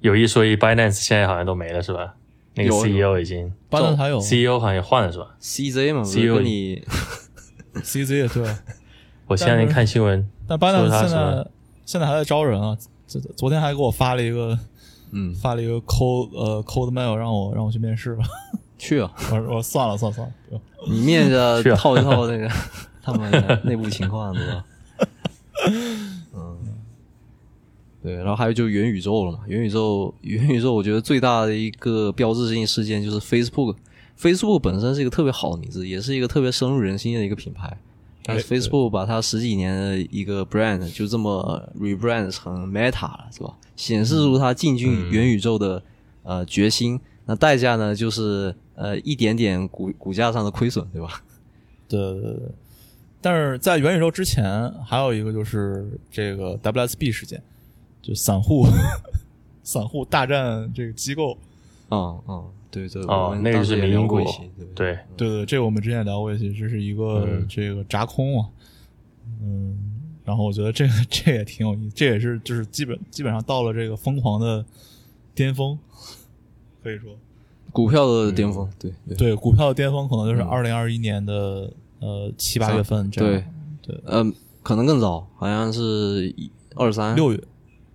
有一说一，Binance 现在好像都没了是吧？那个 CEO 已经，Binance 还有。CEO 好像也换了是吧？CZ 嘛，CEO 你 CZ 也对，我前两天看新闻，但 Binance 现在现在还在招人啊，这昨天还给我发了一个嗯。发了一个 cold 呃 cold mail 让我让我去面试吧，去啊，我说我说算了算了算了，不用。你面着套一套那个他们的内部情况，对吧？嗯，对，然后还有就元宇宙了嘛，元宇宙，元宇宙，我觉得最大的一个标志性事件就是 Facebook。Facebook 本身是一个特别好的名字，也是一个特别深入人心的一个品牌。但是 Facebook 把它十几年的一个 brand 就这么 rebrand 成 Meta 了，是吧？显示出它进军元宇宙的、呃决心。那代价呢，就是呃一点点股股价上的亏损，对吧？对对对对，但是在元宇宙之前，还有一个就是这个 WSB 事件，就散户 散户大战这个机构。嗯嗯，对对，我哦，那个是民营股过一期，对对？对，对对，这个我们之前也聊过一期，这是一个、嗯。这个扎空啊，嗯，然后我觉得这个 这也挺有意思，这也是就是基本基本上到了这个疯狂的巅峰，可以说，股票的巅峰，对对。对股票的巅峰可能就是二零二一年的、呃七八月份这样，对。嗯，可能更早，好像是一二三。六月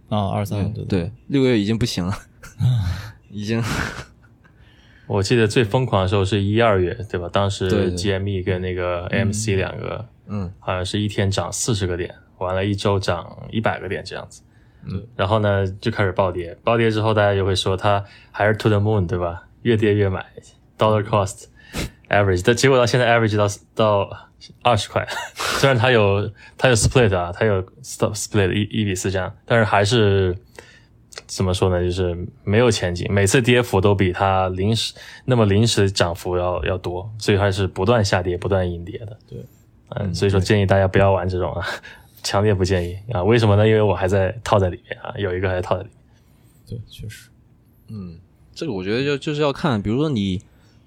啊二三对对，六月已经不行了，已经我记得最疯狂的时候是一二月，对吧？当时 GME 跟那个 AMC 两个，嗯好像是一天涨四十个点，完了一周涨一百个点这样子。嗯，然后呢就开始暴跌，暴跌之后大家就会说它还是 to the moon，对吧？越跌越买，dollar cost average，但结果到现在 average 到到二十块，虽然它有它有 split 啊，它有 stop split 一一比四这样，但是还是怎么说呢？就是没有前景，每次跌幅都比它临时那么临时涨幅要要多，所以还是不断下跌、不断阴跌的。对，嗯，所以说建议大家不要玩这种啊，强烈不建议啊。为什么呢？因为我还在套在里面啊，有一个还在套在里面。对，确实，嗯，这个我觉得就就是要看，比如说你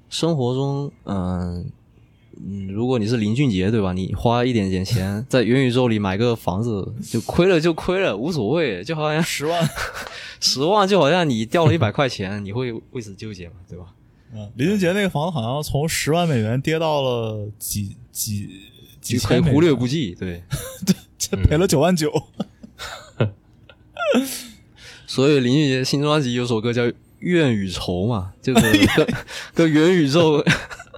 生活中，嗯、嗯，如果你是林俊杰，对吧？你花一点点钱在元宇宙里买个房子，就亏了就亏了，无所谓，就好像十万，十万，就好像你掉了一百块钱，你会为此纠结嘛，对吧？嗯，林俊杰那个房子好像从十万美元跌到了几几几就可以千美元，忽略不计，对。这赔了九万九。所以林俊杰新专辑有首歌叫《怨与愁》嘛，就是 跟跟元宇宙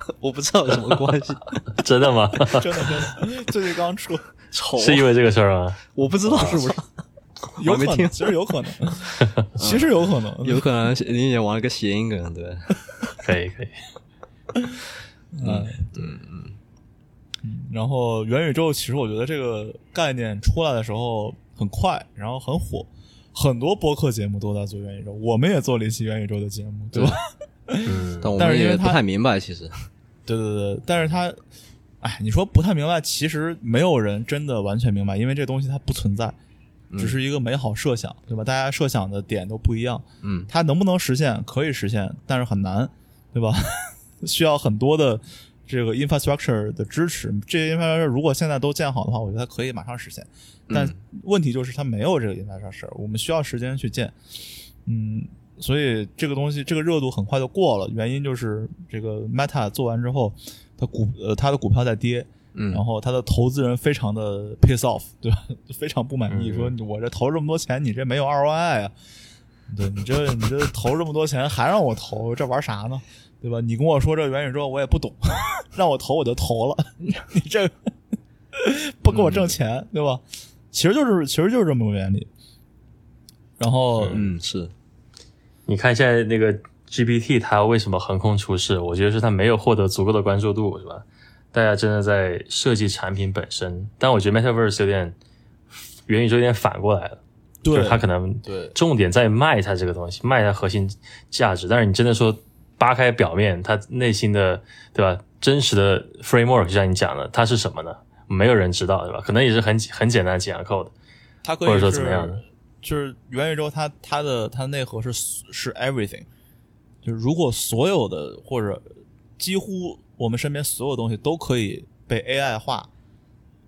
我不知道有什么关系。真的吗？真的真的，最近刚出，丑是因为这个事儿吗？我不知道是不是，有可能，其实有可能，其实有可能，有可能林俊杰玩了个谐音梗，对。可以可以。嗯嗯嗯，然后元宇宙其实我觉得这个概念出来的时候很快，然后很火，很多播客节目都在做元宇宙，我们也做了一期元宇宙的节目，对吧？嗯，但我们也不但是因为它太明白，其实 对对对，但是他，哎，你说不太明白，其实没有人真的完全明白，因为这东西它不存在，只是一个美好设想，对吧？大家设想的点都不一样，嗯，它能不能实现？可以实现，但是很难，对吧？需要很多的这个 infrastructure 的支持。这些 infrastructure 如果现在都建好的话，我觉得它可以马上实现。但问题就是它没有这个 infrastructure，我们需要时间去建。嗯，所以这个东西这个热度很快就过了，原因就是这个 Meta 做完之后，它股呃它的股票在跌。嗯然后它的投资人非常的 piss off，对吧？非常不满意，嗯说我这投这么多钱，你这没有 ROI 啊？对你这你这投这么多钱还让我投，这玩啥呢？对吧？你跟我说这元宇宙我也不懂，让我投我就投了，你这不给我挣钱，对吧？其实就是其实就是这么个原理。然后嗯是，你看现在那个 GPT 它为什么横空出世？我觉得是它没有获得足够的关注度，是吧？大家真的在设计产品本身，但我觉得 Metaverse 有点元宇宙有点反过来了，就对是它可能对重点在卖它这个东西，卖它核心价值。但是你真的说扒开表面，它内心的对吧？真实的 framework 就像你讲的，它是什么呢？没有人知道，对吧？可能也是很很简单的几行 code，它或者说怎么样的就是元宇宙它它的它的内核是是 everything，就是如果所有的或者几乎我们身边所有东西都可以被 AI 化，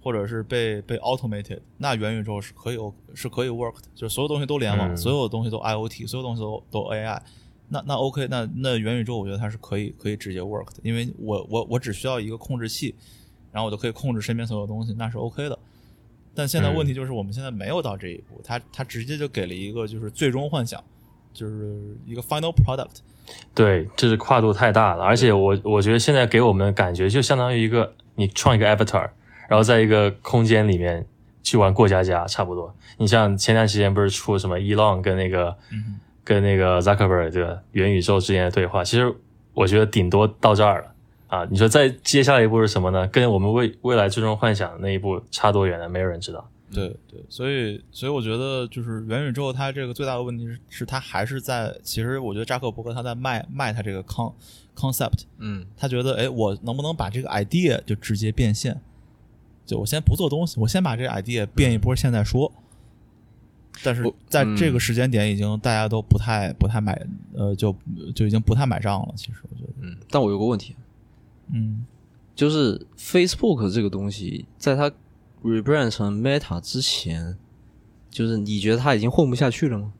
或者是被被 automated，那元宇宙是可以 O 是可以 work 的，就是所有东西都联网，嗯所有东西都 IoT，所有东西都都 AI。那那 OK，那那元宇宙我觉得它是可以可以直接 work 的，因为我我我只需要一个控制器，然后我就可以控制身边所有东西，那是 OK 的。但现在问题就是我们现在没有到这一步，他他直接就给了一个就是最终幻想，就是一个 final product。对，这是跨度太大了，而且我我觉得现在给我们的感觉就相当于一个你创一个 avatar，然后在一个空间里面去玩过家家，差不多。你像前段时间不是出什么 Elon 跟那个、跟那个 Zuckerberg 对吧？元宇宙之间的对话，其实我觉得顶多到这儿了啊。你说再接下来一步是什么呢？跟我们未未来最终幻想的那一步差多远呢？没有人知道。对对，所以所以我觉得就是元宇宙它这个最大的问题是，是它还是在，其实我觉得扎克伯格他在卖卖他这个 con concept，嗯他觉得哎，我能不能把这个 idea 就直接变现？就我先不做东西，我先把这个 idea 变一波，现在说。但是在这个时间点，已经大家都不太不太买，呃，就就已经不太买账了。其实我觉得，嗯，但我有个问题，嗯，就是 Facebook 这个东西，在它 rebrand 成 Meta 之前，就是你觉得它已经混不下去了吗？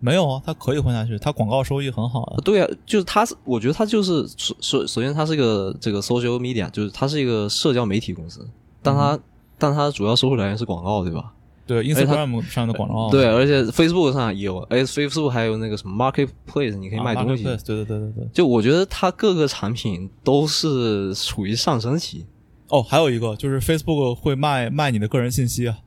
没有啊，它可以混下去，它广告收益很好啊。对啊，就是它是，我觉得它就是首首首先它是一个这个 social media，就是它是一个社交媒体公司，但它、但它主要收入来源是广告，对吧？对，Instagram 上的广告，对，而且 Facebook 上也有，而且 Facebook 还有那个什么 Marketplace，你可以啊卖东西。对对对对对。就我觉得它各个产品都是处于上升期哦，还有一个就是 Facebook 会卖卖你的个人信息啊。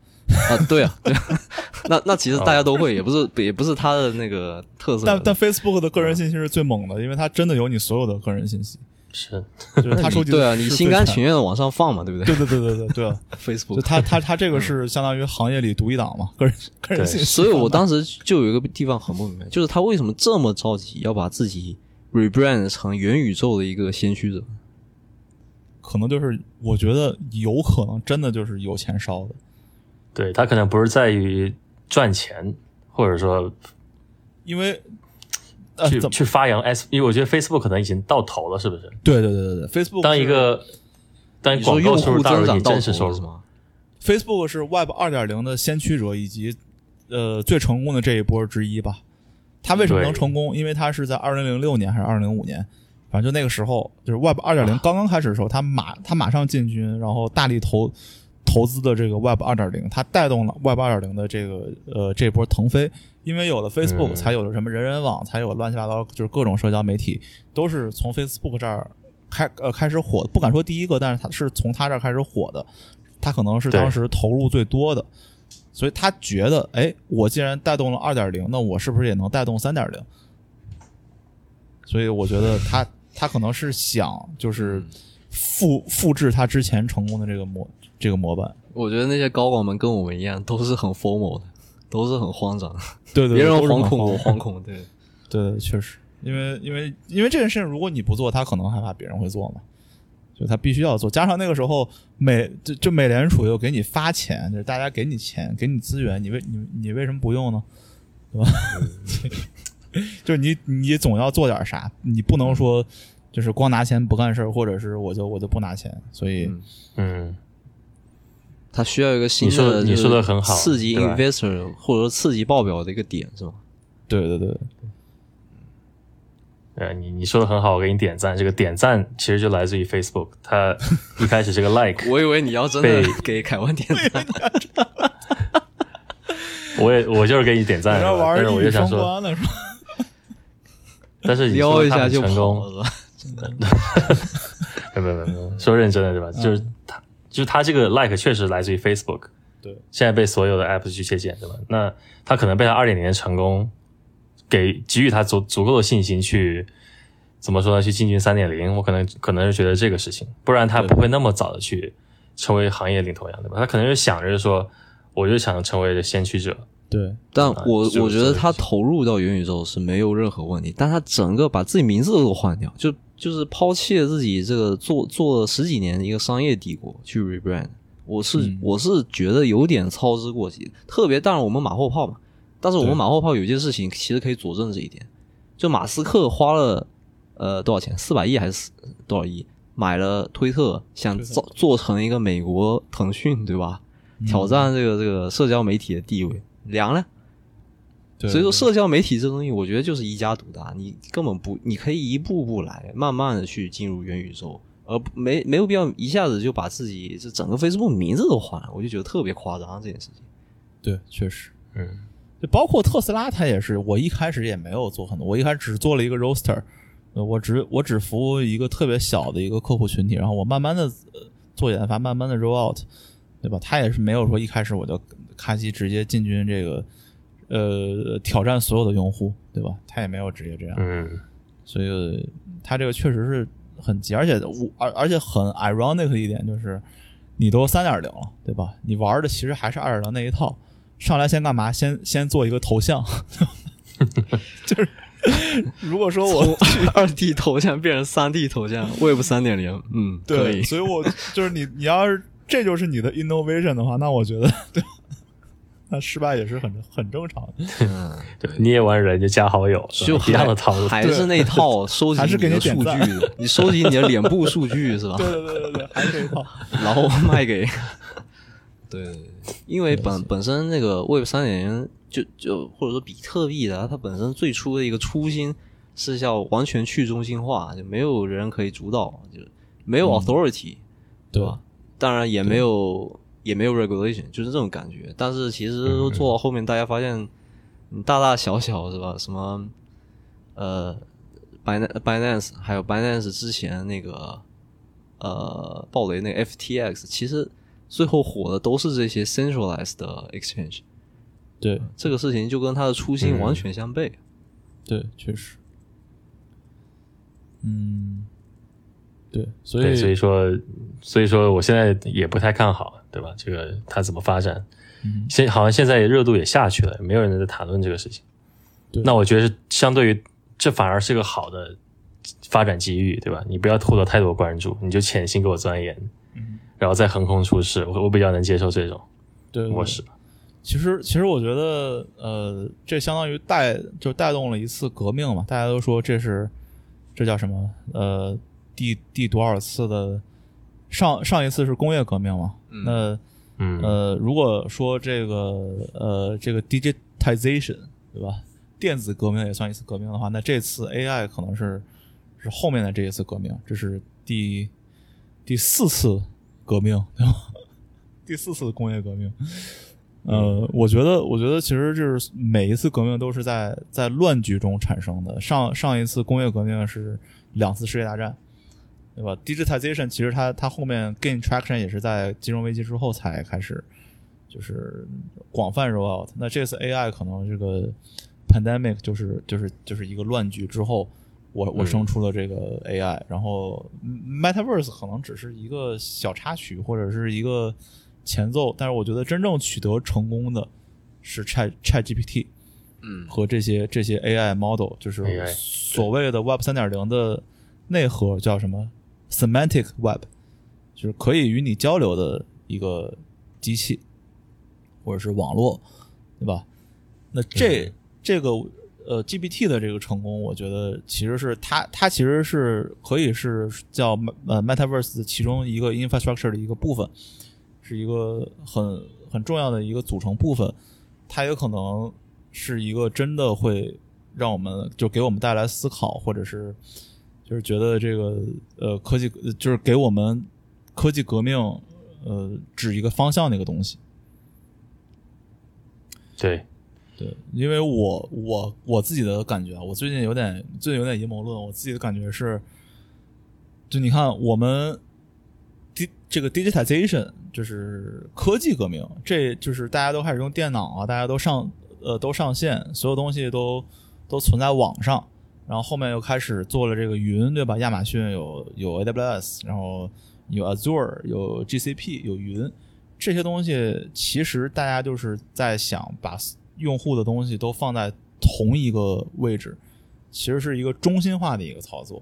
啊，对啊，对啊 那那其实大家都会，也不是也不是它的那个特色。但但 Facebook 的个人信息是最猛的，因为它真的有你所有的个人信息，是，就是他收集的对啊，你心甘情愿的往上放嘛，对不对对对对对对对啊！？Facebook，他他他这个是相当于行业里独一档嘛，个人 个人信息。所以我当时就有一个地方很不明白，就是他为什么这么着急要把自己 rebrand 成元宇宙的一个先驱者？可能就是我觉得有可能真的就是有钱烧的，对，他可能不是在于赚钱，或者说因为呃去去发扬 S，因为我觉得 Facebook 可能已经到头了，是不是？对对对对对，Facebook 当一个当广告收入大于你真实收入，是吗？Facebook 是 Web 二点零的先驱者，以及呃最成功的这一波之一吧。它为什么能成功？因为它是在二零零六年还是二零零五年，反正就那个时候，就是 Web 二点零刚刚开始的时候，它马它马上进军，然后大力投投资的这个 Web 二点零，它带动了 Web 二点零的这个呃这波腾飞。因为有了 Facebook，、嗯才有了什么人人网，才有乱七八糟，就是各种社交媒体都是从 Facebook 这儿开呃开始火的。不敢说第一个，但是它是从它这儿开始火的。它可能是当时投入最多的，所以他觉得，哎，我既然带动了二点零，那我是不是也能带动三点零？所以我觉得他他可能是想就是复复制他之前成功的这个模这个模板。我觉得那些高管们跟我们一样，都是很 formal 的，都是很慌张。对对，别人惶恐，我惶恐。对，对，确实，因为因为因为这件事情，如果你不做，他可能害怕别人会做嘛，就他必须要做。加上那个时候美就就美联储又给你发钱，就是大家给你钱，给你资源，你为你你为什么不用呢？对吧？就是你你总要做点啥，你不能说就是光拿钱不干事儿，或者是我就我就不拿钱。所以嗯嗯，他需要一个新你说的，你说的很好刺激 investor 或者说刺激报表的一个点是吗？对对对，呃，你你说的很好，我给你点赞。这个点赞其实就来自于 Facebook，它一开始这个 like，我以为你要真的被 给凯文点赞，我也我就是给你点赞，你要玩但是我就想说？但是你撩说他很一下就成功跑，了真的？没有没有没有，说认真的对吧？就是他就是他这个 like 确实来自于 Facebook，对现在被所有的 app 去借鉴，对吧？那他可能被他二点零的成功给给予他足足够的信心去怎么说呢？去进军三点零，我可能可能是觉得这个事情，不然他不会那么早的去成为行业领头羊，对吧？他可能是想着说，我就想成为先驱者，对但我就是我觉得他投入到元宇宙是没有任何问题，但他整个把自己名字都换掉，就就是抛弃了自己这个做做了十几年的一个商业帝国去 rebrand。我是、嗯。我是觉得有点操之过急，特别当然我们马后炮嘛，但是我们马后炮有件事情其实可以佐证这一点，就马斯克花了呃多少钱，四百亿还是多少亿？买了推特，想造做成一个美国腾讯对吧？嗯。挑战这个这个社交媒体的地位，凉了。对，所以说，社交媒体这东西，我觉得就是一家独大，你根本不，你可以一步步来，慢慢的去进入元宇宙，而没没有必要一下子就把自己这整个 Facebook 名字都换了，我就觉得特别夸张这件事情。对，确实。嗯就包括特斯拉，它也是，我一开始也没有做很多，我一开始只做了一个 roster，呃我只我只服务一个特别小的一个客户群体，然后我慢慢的做研发，慢慢的 roll out，对吧？它也是没有说一开始我就咔叽直接进军这个呃挑战所有的用户，对吧？他也没有直接这样，嗯所以他这个确实是很急，而且我而而且很 ironic 的一点就是，你都三点零了，对吧？你玩的其实还是二点零那一套，上来先干嘛？先先做一个头像 就是 如果说我从二 D 头像变成三 D 头像，Web 三点零，嗯，对，所以我就是你你要是这就是你的 innovation 的话，那我觉得对吧，那失败也是很很正常的。嗯，对，捏完人就加好友，就一样的套路。还是那套收集还是给你你的数据的，你收集你的脸部数据是吧？对对对对对，还是这一套。然后卖给，对对对，因为本本身那个 Web 三点零就就或者说比特币的，它本身最初的一个初心是要完全去中心化，就没有人可以主导，就没有 authority，、对吧？当然也没有也没有 regulation，就是这种感觉。但是其实做到后面，大家发现嗯大大小小是吧？什么呃 Binance Binance 还有 Binance 之前那个呃暴雷那个 FTX，其实最后火的都是这些 centralized 的 exchange。对这个事情就跟他的初心嗯完全相悖。对，确实。嗯，对，所，以所以说，所以说我现在也不太看好，对吧？这个它怎么发展？嗯现好像现在热度也下去了，没有人在谈论这个事情。对那我觉得是相对于这反而是个好的发展机遇，对吧？你不要获得太多关注，你就潜心给我钻研，嗯然后再横空出世，我我比较能接受这种对对模式。其实，其实我觉得，呃，这相当于带就带动了一次革命嘛。大家都说这是这叫什么？呃，第第多少次的上上一次是工业革命嘛？那嗯呃，如果说这个呃这个 digitization 对吧？电子革命也算一次革命的话，那这次 AI 可能是是后面的这一次革命，这是第第四次革命，对吧？第四次工业革命。呃，我觉得，我觉得其实就是每一次革命都是在在乱局中产生的。上上一次工业革命是两次世界大战，对吧？Digitization 其实它它后面 gain traction 也是在金融危机之后才开始，就是广泛 roll out。那这次 AI 可能这个 pandemic 就是就是就是一个乱局之后我我嗯生出了这个 AI，、然后 Metaverse 可能只是一个小插曲或者是一个前奏，但是我觉得真正取得成功的是 Chat Chat GPT 嗯。和这些这些 AI model，就是所谓的 Web 三点零的内核叫什么 Semantic Web，就是可以与你交流的一个机器或者是网络，对吧？那这、嗯这个呃 GPT 的这个成功，我觉得其实是它它其实是可以是叫呃 Metaverse 的其中一个 infrastructure 的一个部分，是一个很很重要的一个组成部分。它有可能是一个真的会让我们就给我们带来思考，或者是就是觉得这个呃科技呃就是给我们科技革命呃指一个方向的一个东西。对，对，因为我我我自己的感觉啊，我最近有点最近有点阴谋论，我自己的感觉是，就你看我们 di 这个 digitization 就是科技革命，这就是大家都开始用电脑啊，大家都上呃都上线，所有东西都都存在网上，然后后面又开始做了这个云，对吧？亚马逊有有 AWS，然后有 Azure，有 GCP，有云，这些东西其实大家就是在想把用户的东西都放在同一个位置，其实是一个中心化的一个操作。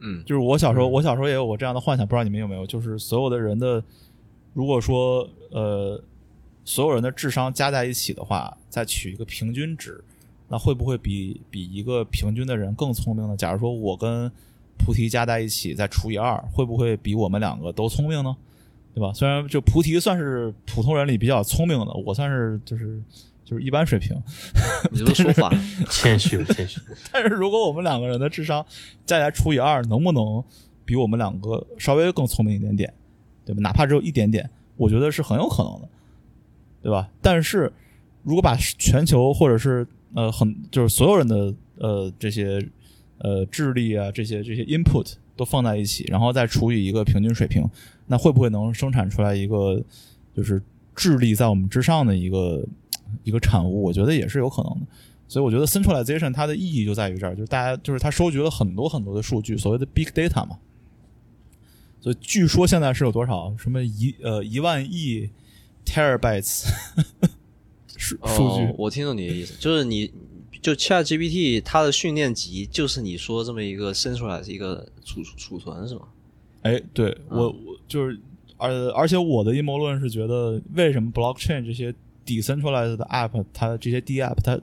嗯就是我小时候，嗯我小时候也有过这样的幻想，不知道你们有没有？就是所有的人的，如果说呃，所有人的智商加在一起的话，再取一个平均值，那会不会比比一个平均的人更聪明呢？假如说我跟菩提加在一起再除以二，会不会比我们两个都聪明呢？对吧？虽然就菩提算是普通人里比较聪明的，我算是就是就是一般水平，你这个说法，谦虚了，谦虚。但是如果我们两个人的智商加起来除以二，能不能比我们两个稍微更聪明一点点，对吧？哪怕只有一点点，我觉得是很有可能的，对吧？但是如果把全球或者是呃很就是所有人的呃这些呃智力啊这些这些 input 都放在一起，然后再除以一个平均水平，那会不会能生产出来一个就是智力在我们之上的一个一个产物？我觉得也是有可能的。所以我觉得 centralization 它的意义就在于这儿，就是大家就是它收集了很多很多的数据，所谓的 big data 嘛。所以据说现在是有多少？什么一呃一万亿 terabytes 数数据哦？我听懂你的意思，就是你就 Chat GPT 它的训练集就是你说这么一个生出来是一个储储存是吗？哎，对我我就是，而而且我的阴谋论是觉得，为什么 blockchain 这些 decentralized 的 app，它这些 D app 它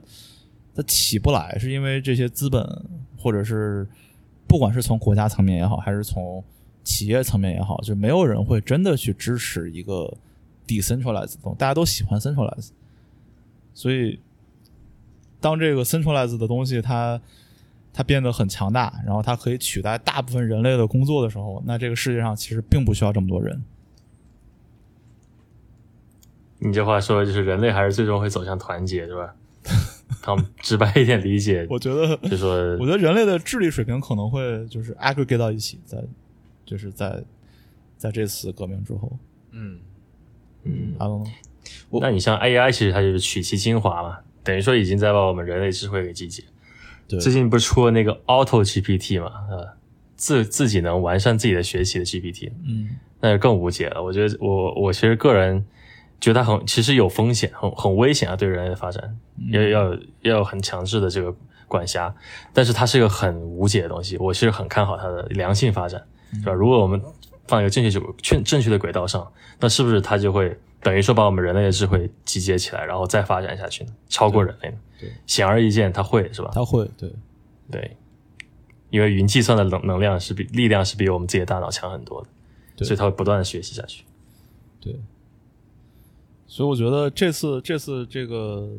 它起不来，是因为这些资本或者是不管是从国家层面也好，还是从企业层面也好，就没有人会真的去支持一个 decentralized 的东西，大家都喜欢 centralized，所以当这个 centralized 的东西它它变得很强大，然后它可以取代大部分人类的工作的时候，那这个世界上其实并不需要这么多人。你这话说的就是人类还是最终会走向团结，对吧？他们直白一点理解，我觉得，就说我觉得人类的智力水平可能会就是 aggregate 到一起，在就是在在这次革命之后嗯，嗯，，I don't know。那你像 AI，其实它就是取其精华嘛，等于说已经在把我们人类智慧给集结。对，最近不是出了那个 Auto GPT 嘛，呃，自自己能完善自己的学习的 GPT，嗯那就更无解了。我觉得我我其实个人觉得它很其实有风险，很很危险啊，对人类的发展要要要有很强制的这个管辖，但是它是一个很无解的东西，我其实很看好它的良性发展，是吧？如果我们放一个正确正正确的轨道上，那是不是它就会等于说把我们人类的智慧集结起来，然后再发展下去呢？超过人类呢？对，显而易见，它会是吧？他会对对，因为云计算的能能量是比力量是比我们自己的大脑强很多的，所以它会不断的学习下去。对，所以我觉得这次这次这个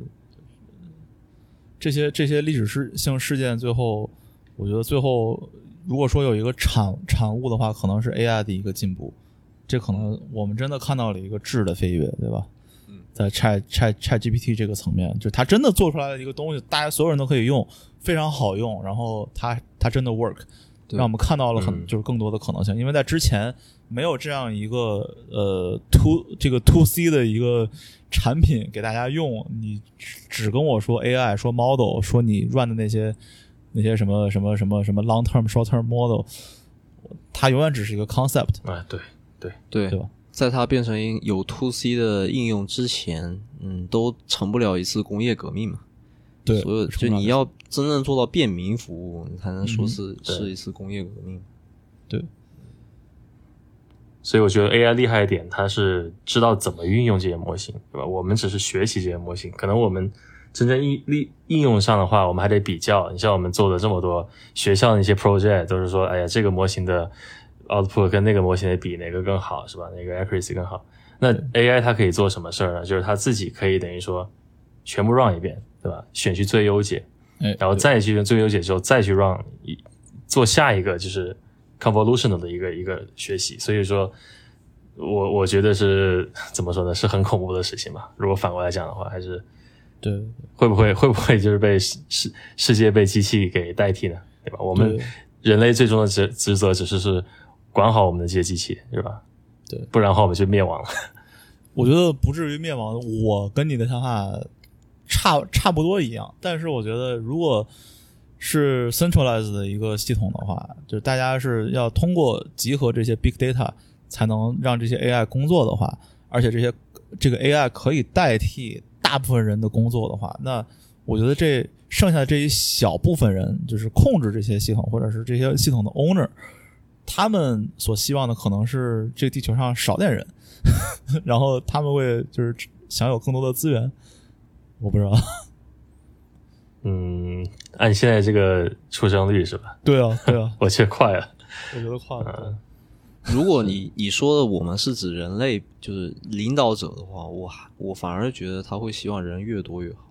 这些这些历史事性事件，最后我觉得最后如果说有一个产产物的话，可能是 AI 的一个进步，这可能我们真的看到了一个质的飞跃，对吧？嗯，在 Chat Chat Chat GPT 这个层面，就是它真的做出来了一个东西，大家所有人都可以用，非常好用，然后它它真的 work，让我们看到了很、嗯。就是更多的可能性，因为在之前没有这样一个呃 to 这个 to C 的一个产品给大家用，你只只跟我说 AI 说 model 说你 run 的那些那些什么什么什么什么 long term、short term model，它永远只是一个 concept，哎，对对，对对吧？在它变成有 to C 的应用之前，嗯，都成不了一次工业革命嘛。对，所有就你要真正做到便民服务，你才能说是、对是一次工业革命。对所以我觉得 AI 厉害一点，它是知道怎么运用这些模型，对吧？我们只是学习这些模型，可能我们真正应利应用上的话，我们还得比较。你像我们做的这么多学校的一些 project，都是说，哎呀，这个模型的 output 跟那个模型的比哪个更好，是吧？哪个 accuracy 更好？那 AI 它可以做什么事儿呢？就是它自己可以等于说全部 run 一遍，对吧？选去最优解，哎，然后再去用最优解之后，再去 run 一做下一个就是 convolutional 的一个一个学习。所以说，我我觉得是怎么说呢？是很恐怖的事情吧。如果反过来讲的话，还是对会不会会不会就是被世世世界被机器给代替呢？对吧？我们人类最终的职职责只是是管好我们的这些机器，对吧？对不然的话我们就灭亡了。我觉得不至于灭亡。我跟你的想法差差不多一样，但是我觉得如果是 centralized 的一个系统的话，就是大家是要通过集合这些 big data 才能让这些 AI 工作的话，而且这些这个 AI 可以代替大部分人的工作的话，那我觉得这剩下的这一小部分人，就是控制这些系统或者是这些系统的 owner，他们所希望的可能是这个地球上少点人，然后他们会就是享有更多的资源。我不知道，嗯，按现在这个出生率是吧？对啊，对啊，我觉得快了。我觉得快了。如果你你说的我们是指人类，就是领导者的话，我还我反而觉得他会希望人越多越好，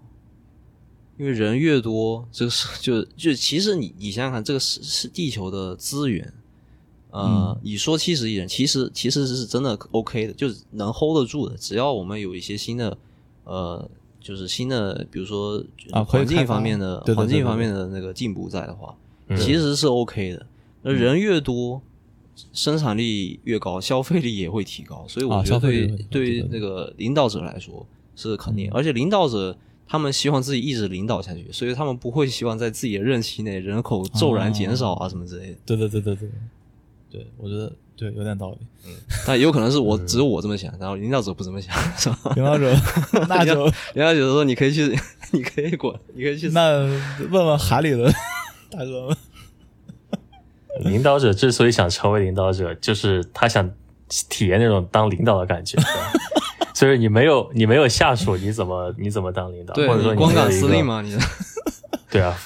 因为人越多，这个是就就其实你你想想看，这个是是地球的资源，呃，你说七十亿人，其实其实是真的 OK 的，就是能 hold 得住的，只要我们有一些新的呃。就是新的，比如说啊环境方面的环境方面的那个进步在的话，嗯其实是 OK 的。那人越多，生产力越高，消费力也会提高，所以我啊觉得对、那个领导者来说是肯定，嗯而且领导者他们希望自己一直领导下去，所以他们不会希望在自己的任期内人口骤然减少啊什么之类的。对对对对对，对我觉得对有点道理。但也有可能是我 只有我这么想，然后领导者不这么想，是吧？领导者，那就领导者说你可以去，你可以滚，你可以去。那问问海里的大哥们。领导者之所以想成为领导者，就是他想体验那种当领导的感觉。对吧所以你没有你没有下属，你怎么你怎么当领导？对，或者说你光杆司令嘛，你对啊，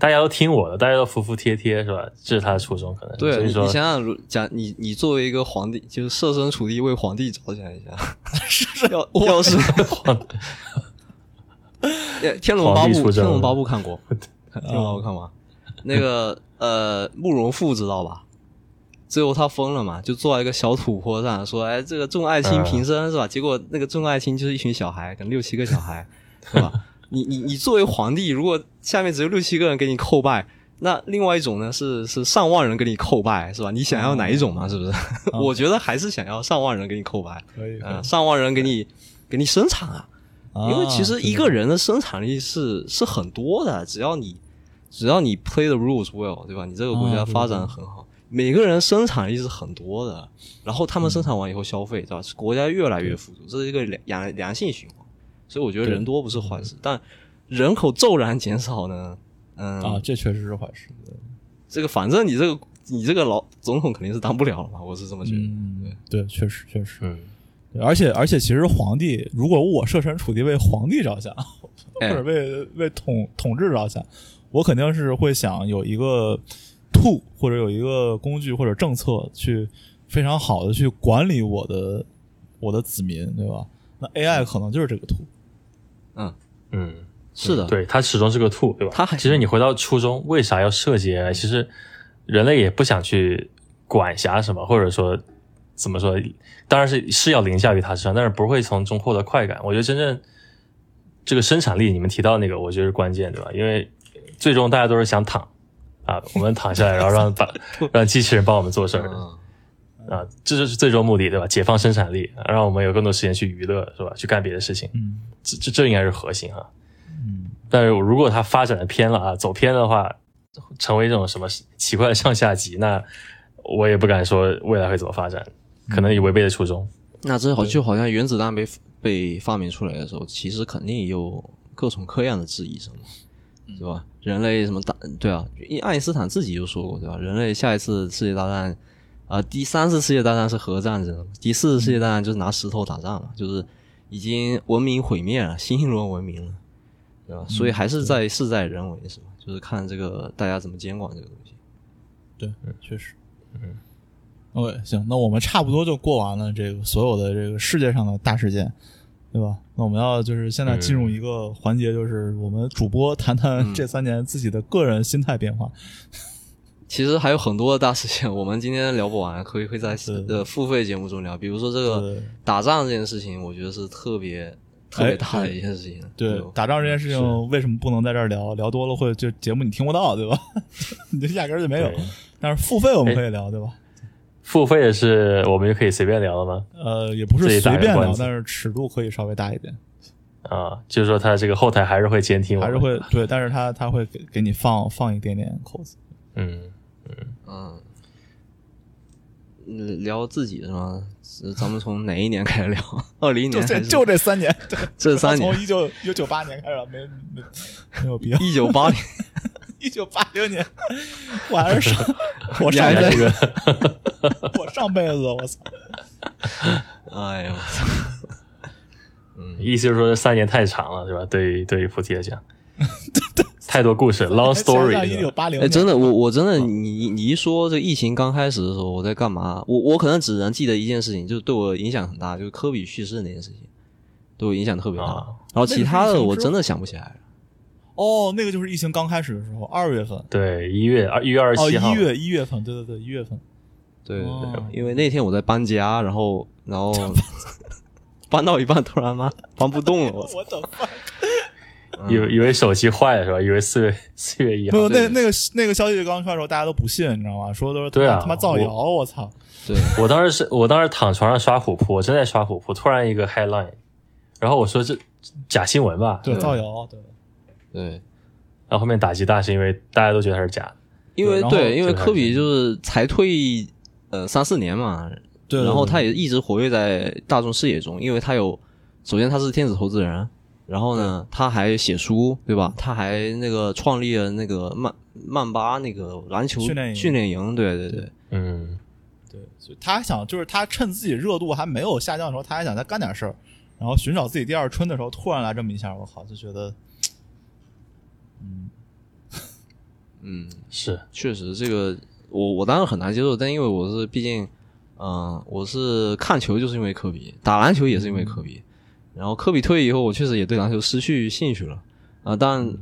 大家都听我的，大家都服服帖帖，是吧？这是他的初衷，可能。对你所以说你想想，如假你你作为一个皇帝，就是设身处地为皇帝着想一下，要要是 呃 天龙八部，天龙八部看过，天龙八部看过，那个呃慕容复知道吧？最后他疯了嘛，就坐在一个小土坡上说：“哎，这个众爱卿平身、是吧？”结果那个众爱卿就是一群小孩，可能六七个小孩，是吧？你你你作为皇帝，如果下面只有六七个人给你叩拜，那另外一种呢是是上万人给你叩拜，是吧？你想要哪一种嘛？是不是？我觉得还是想要上万人给你叩拜，可以，嗯、上万人给你给你生产啊，因为其实一个人人的生产力是是很多的，只要你只要你 play the rules well，对吧？你这个国家发展很好，每个人生产力是很多的，然后他们生产完以后消费，对吧？国家越来越富足，这是一个良良良性循环。所以我觉得人多不是坏事，但人口骤然减少呢，嗯啊，这确实是坏事。这个反正你这个你这个老总统肯定是当不了了嘛，我是这么觉得。嗯，对，确实确实，嗯，而且而且，其实皇帝，如果我设身处地为皇帝着想，或哎者为为统统治着想，我肯定是会想有一个 tool 或者有一个工具或者政策去非常好的去管理我的我的子民，对吧？那 AI 可能就是这个 tool。嗯，嗯，是的，对，它始终是个 tool，对吧？它还其实你回到初中，为啥要设计 AI？其实人类也不想去管辖什么，或者说怎么说，当然是是要凌驾于它身上，但是不会从中获得快感。我觉得真正这个生产力，你们提到那个，我觉得是关键，对吧？因为最终大家都是想躺啊，我们躺下来，然后让把 让机器人帮我们做事儿。嗯啊，这就是最终目的，对吧？解放生产力，让我们有更多时间去娱乐，是吧？去干别的事情，嗯这这这应该是核心哈。嗯，但是如果它发展的偏了啊，走偏的话，成为这种什么奇怪的上下级，那我也不敢说未来会怎么发展，可能也违背了初衷。那这好就好像原子弹被被发明出来的时候，其实肯定有各种各样的质疑声嘛，对吧？人类什么大对啊？因爱因斯坦自己就说过，对吧？人类下一次世界大战啊、第三次世界大战是核战争，第四次世界大战就是拿石头打仗了，就是已经文明毁灭了，新一轮文明了，对吧？所以还是在事在人为，是吧？就是看这个大家怎么监管这个东西。对，确实。嗯，OK，行，那我们差不多就过完了这个所有的这个世界上的大事件，对吧？那我们要就是现在进入一个环节，就是我们主播谈谈这三年自己的个人心态变化。其实还有很多的大事件，我们今天聊不完，可以会在是呃付费节目中聊。比如说这个打仗这件事情，我觉得是特别特别大的一件事情。对，打仗这件事情为什么不能在这儿聊？聊多了会就节目你听不到，对吧？你就压根儿就没有。但是付费我们可以聊，对吧？付费的是我们就可以随便聊了吗？呃，也不是随便聊，但是尺度可以稍微大一点，啊，就是说他这个后台还是会监听我，还是会对，但是他他会给给你放放一点点扣子。嗯，嗯，嗯聊自己是吗？是咱们从哪一年开始聊？二零就这年还是就这三年，对，这三年从？一九一九九八年开始，没没没有必要。一九八零，一九八零年，我还是上我上辈子，这个我上辈子，我操！哎呦，意思就是说这三年太长了，对吧？对于对于菩提来讲，太多故事，long story 是吧。哎，九八零哎，真的，我我真的，你你一说这疫情刚开始的时候，我在干嘛？我我可能只能记得一件事情，就是对我影响很大，就是科比去世那件事情，对我影响特别大。啊然后其他的我真的想不起来了。哦，那个就是疫情刚开始的时候，二月份，对，一月二一月二十哦，七号，一月一月份，对对对，一月份。对对对，哦因为那天我在搬家，然后然后 搬到一半突然妈搬不动了，我操！以为以为手机坏了是吧？以为四月 四月一号没有，那那个那个消息刚出来的时候，大家都不信，你知道吗？说都是他对啊妈他妈造谣，我操！对，我当时是我当时躺床上刷虎扑，我正在刷虎扑，突然一个 headline，然后我说这假新闻吧，对，造谣，对。对，然后后面打击大是因为大家都觉得他是假的，因为对因为科比就是才退呃三四年嘛，对然后他也一直活跃在大众视野中，因为他有，首先他是天使投资人，然后呢，他还写书，对吧？他还那个创立了那个曼曼巴那个篮球训练营。训练营，对对对，嗯，对，所以他还想，就是他趁自己热度还没有下降的时候，他还想再干点事儿，然后寻找自己第二春的时候，突然来这么一下，我靠，就觉得，嗯，是确实这个我我当然很难接受，但因为我是毕竟，嗯、我是看球就是因为科比，打篮球也是因为科比，然后科比退役以后，我确实也对篮球失去兴趣了啊、但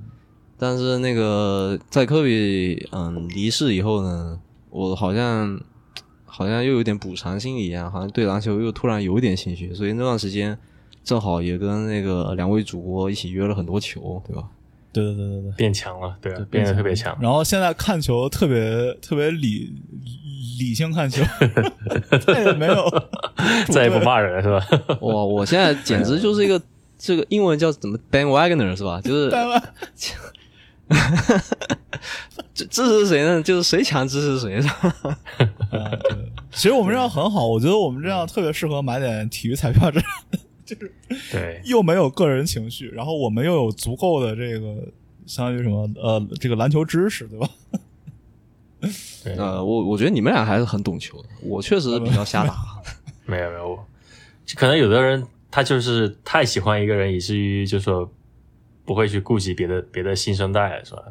但是那个在科比嗯离世以后呢，我好像好像又有点补偿心理一样，好像对篮球又突然有一点兴趣，所以那段时间正好也跟那个两位主播一起约了很多球，对吧？对对对对对，变强了，对啊，变得特别强。然后现在看球特别特别理理性看球，再也没有 再也不骂人了是吧？哇，我现在简直就是一个这个英文叫怎么 bandwagoner 是吧？就是台湾支支持谁呢？就是谁强支持谁是吧？啊，其实我们这样很好，我觉得我们这样特别适合买点体育彩票，这对，又没有个人情绪，然后我们又有足够的这个相当于什么呃这个篮球知识，对吧？对呃，我我觉得你们俩还是很懂球的，我确实比较瞎打。没有没有，我可能有的人他就是太喜欢一个人，以至于就说不会去顾及别的别的新生代，是吧？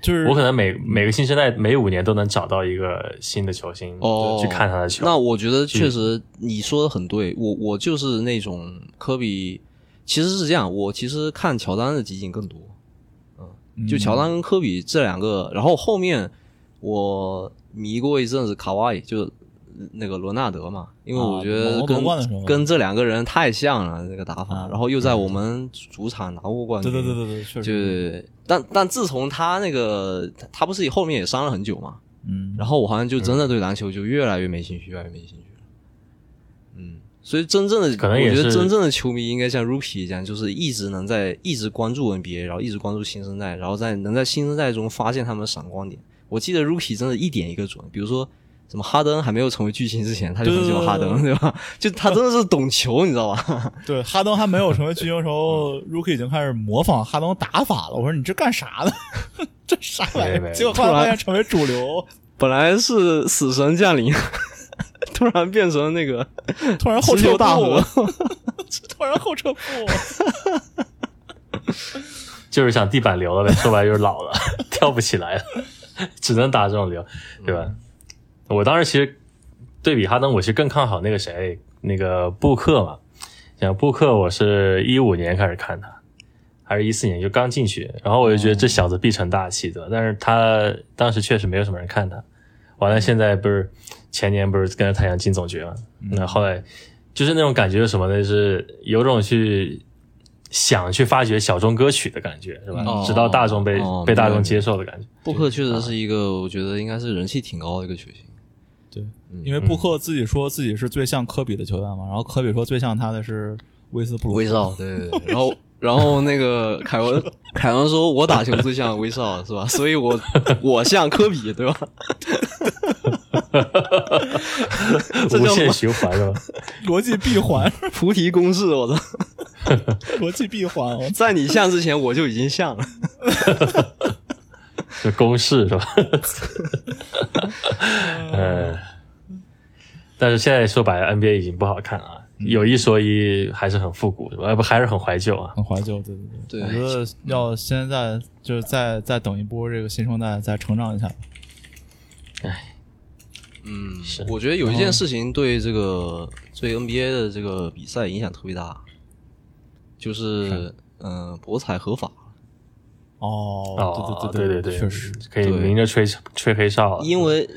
就是我可能每每个新生代每五年都能找到一个新的球星，哦，去看他的球。那我觉得确实你说的很对，我我就是那种科比，其实是这样，我其实看乔丹的集锦更多，嗯，就乔丹跟科比这两个，然后后面我迷过一阵子卡哇伊，就那个罗纳德嘛，因为我觉得跟、跟这两个人太像了这个打法，啊然后又在我们主场拿过冠军，对对对对对，确就实，但但自从他那个他他不是后面也伤了很久嘛，嗯，然后我好像就真的对篮球就越来越没兴趣，越来越没兴趣了。嗯，所以真正的，可能也是我觉得真正的球迷应该像 Rookie 一样，就是一直能在一直关注 NBA，然后一直关注新生代，然后在能在新生代中发现他们的闪光点。我记得 Rookie 真的一点一个准，比如说什么哈登还没有成为巨星之前，他就很喜欢哈登，对吧？就他真的是懂球，你知道吧？对，哈登还没有成为巨星的时候，Rookie 已经开始模仿哈登打法了。我说你这干啥呢？这啥玩意儿？结果后来发现成为主流，本来是死神降临，突然变成那个突然后直撤流大河步，突然后撤步。就是想地板流了呗，说白了就是老了，跳不起来了，只能打这种流，对吧？我当时其实对比哈登，我其实更看好那个谁，那个布克嘛。像布克，我是一五年开始看他，还是一四年就刚进去，然后我就觉得这小子必成大器，对吧？但是他当时确实没有什么人看他，完了现在不是前年不是跟着太阳进总决嘛？那后来就是那种感觉是什么呢？就是有种去想去发掘小众歌曲的感觉，是吧？哦直到大众被、哦被大众接受的感觉。布克确实是一个，我觉得应该是人气挺高的一个球星。对，因为布克自己说自己是最像科比的球员嘛，然后科比说最像他的是威斯布鲁克。威少，对对对。然后然后那个凯文凯文说，我打球最像威少是吧？所以我我像科比对吧？这无限循环是吧？逻辑闭环，菩提公式，我操！逻辑闭环，在你像之前我就已经像了。就公式是吧？呃，但是现在说白了，NBA 已经不好看了，有一说一，还是很复古，呃，不，还是很怀旧啊。很怀旧。对对对我觉得要现在就是再再等一波这个新生代再成长一下。哎嗯是我觉得有一件事情对这个对 NBA 的这个比赛影响特别大，就是嗯、呃博彩合法。哦，对，对对对对，确实，可以对明着吹吹黑哨了。因为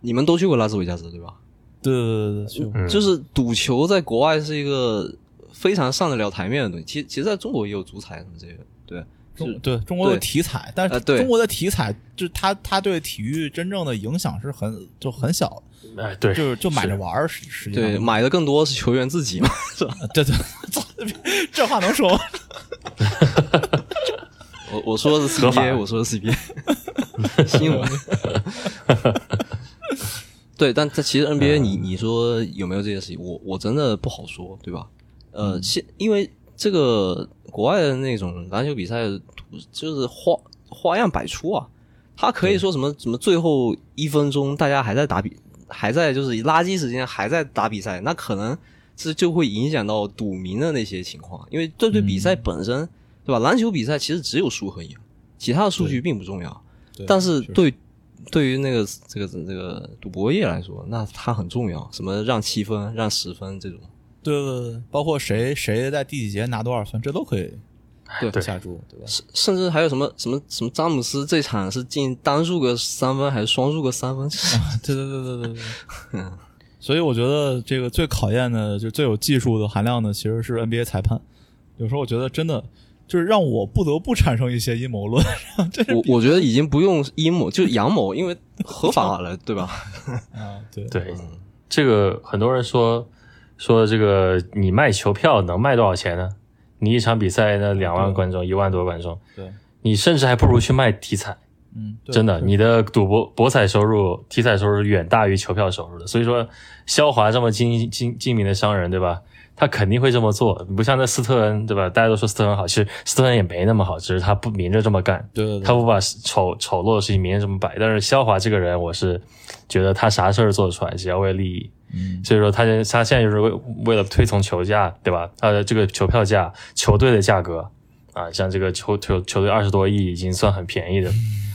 你们都去过拉斯维加斯对吧？对对对就是赌球在国外是一个非常上得了台面的东西。其实其实在中国也有足彩什么这些，对，中对中国的体彩，但是中国的体彩就是它它对体育真正的影响是很就很小，哎，对，就是就买着玩儿，实实际上对，买的更多是球员自己嘛，是吧？对 对，这话能说吗？我我说的是 CBA，我说的是 CBA 新闻。对，但这其实 NBA 你你说有没有这件事情，我我真的不好说，对吧？呃，现因为这个国外的那种篮球比赛，就是花花样百出啊。他可以说什么什么最后一分钟大家还在打比，还在就是垃圾时间还在打比赛，那可能这就会影响到赌民的那些情况，因为这对比赛本身，对吧？篮球比赛其实只有输和赢，其他的数据并不重要。对但是对对于那个这个这个赌博业来说，那它很重要，什么让七分、让十分这种。对对对，包括谁谁在第几节拿多少分，这都可以对对下注，对吧？甚甚至还有什么什么什么詹姆斯这场是进单数个三分还是双数个三分？对对对对对对。所以我觉得这个最考验的，就最有技术的含量的，其实是 NBA 裁判。有时候我觉得真的就是让我不得不产生一些阴谋论，这是我我觉得已经不用阴谋，就阳谋，因为合法了，对吧？啊，对对，这个很多人说说这个你卖球票能卖多少钱呢？你一场比赛那两万观众，一万多观众，对，你甚至还不如去卖体彩。嗯，对真的，你的赌博博彩收入、体彩收入远大于球票收入的。所以说，肖华这么精精精明的商人，对吧？他肯定会这么做，不像那斯特恩，对吧？大家都说斯特恩好，其实斯特恩也没那么好，只是他不明着这么干。对对对，他不把丑丑陋的事情明着这么摆，但是肖华这个人，我是觉得他啥事儿做得出来，只要为利益。嗯，所以说他现他现在就是为为了推崇球价，对吧？他的这个球票价、球队的价格啊，像这个球球球队二十多亿已经算很便宜的，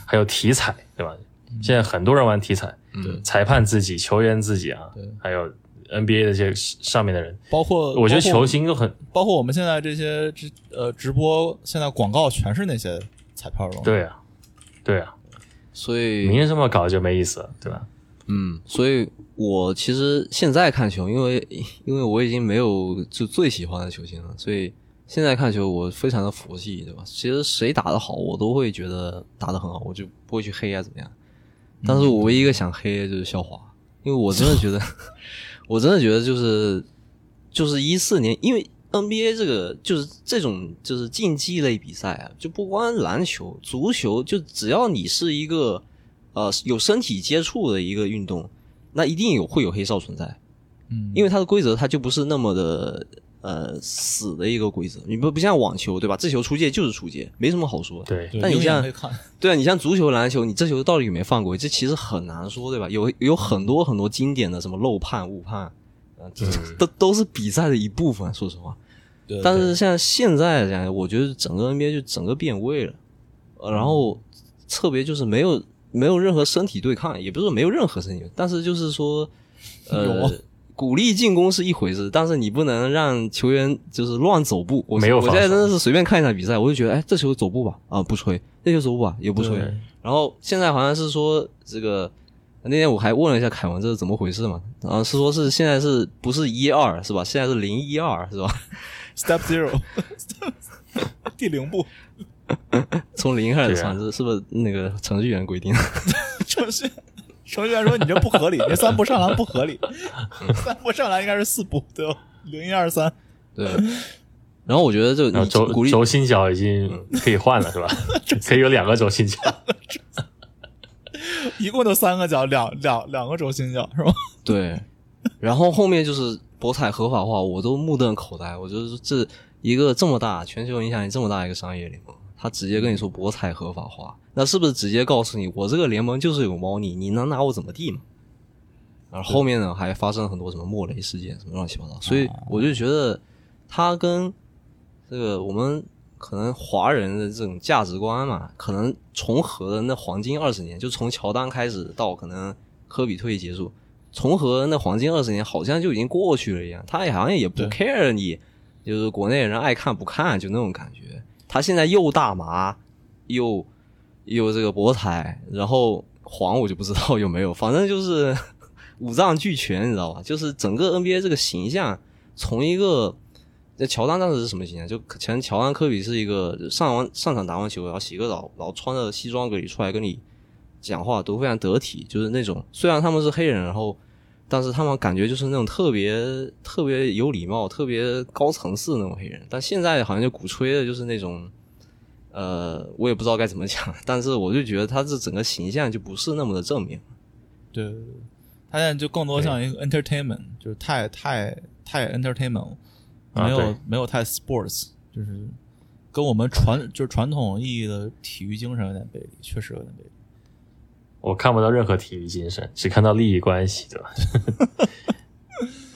还有体彩，对吧？现在很多人玩体彩，嗯裁判自己、球员自己啊对，还有 NBA 的这些上面的人，包括我觉得球星都很包括我们现在这些直呃直播，现在广告全是那些彩票的。对啊，对啊，所以明天这么搞就没意思了，对吧？嗯，所以我其实现在看球，因为因为我已经没有就最喜欢的球星了，所以现在看球我非常的佛系，对吧？其实谁打得好，我都会觉得打得很好，我就不会去黑啊怎么样。但是我唯一一个想黑的就是肖华，因为我真的觉得，我真的觉得就是就是一四年，因为 NBA 这个就是这种就是竞技类比赛啊，就不光篮球、足球，就只要你是一个呃有身体接触的一个运动，那一定有会有黑哨存在，嗯，因为它的规则它就不是那么的呃死的一个规则，你不不像网球对吧？这球出界就是出界，没什么好说。对，对但你像 对啊，你像足球、篮球，你这球到底有没有犯规，这其实很难说，对吧？有有很多很多经典的什么漏判、误判，啊，都都是比赛的一部分。说实话，对但是像现在这样，我觉得整个 NBA 就整个变味了，呃然后特别就是没有没有任何身体对抗，也不是说没有任何身体，但是就是说，呃啊，鼓励进攻是一回事，但是你不能让球员就是乱走步。我没有我现在真的是随便看一场比赛，我就觉得，哎，这球走步吧，啊，不吹；那球走步吧，也不吹。然后现在好像是说这个，那天我还问了一下凯文这是怎么回事嘛，然后是说是现在是不是一二是吧？现在是零一二是吧？Step Zero，第零步，从零开始算，这是不是那个程序员规定？程序程序员说你这不合理，这三步上篮不合理，三步上篮应该是四步，对吧？零一二三，对。然后我觉得这轴轴心脚已经可以换了是吧？可以有两个轴心脚。一共就三个角，两两两个轴心角是吧？对，然后后面就是博彩合法化，我都目瞪口呆。我觉得这一个这么大、全球影响力这么大一个商业联盟，他直接跟你说博彩合法化，那是不是直接告诉你，我这个联盟就是有猫腻，你能拿我怎么地嘛？而后后面呢，还发生了很多什么莫雷事件，什么乱七八糟，所以我就觉得他跟这个我们可能华人的这种价值观嘛，可能重合的那黄金二十年，就从乔丹开始到可能科比退役结束，重合那黄金二十年好像就已经过去了一样，他也好像也不 care 你，就是国内人爱看不看就那种感觉。他现在又大麻，又又这个博彩，然后黄我就不知道有没有，反正就是 五脏俱全，你知道吧？就是整个 NBA 这个形象，从一个那乔丹当时是什么形象？就前乔丹、科比是一个上完上场打完球，然后洗个澡，然后穿着西装革履出来跟你讲话都非常得体，就是那种虽然他们是黑人，然后但是他们感觉就是那种特别特别有礼貌、特别高层次的那种黑人。但现在好像就鼓吹的就是那种，呃，我也不知道该怎么讲，但是我就觉得他这整个形象就不是那么的正面。对对对，他现在就更多像一个 entertainment，就是太太太 entertainment 了，没有、啊没有太 sports，就是跟我们传就是传统意义的体育精神有点背离，确实有点背离。我看不到任何体育精神，只看到利益关系，对吧？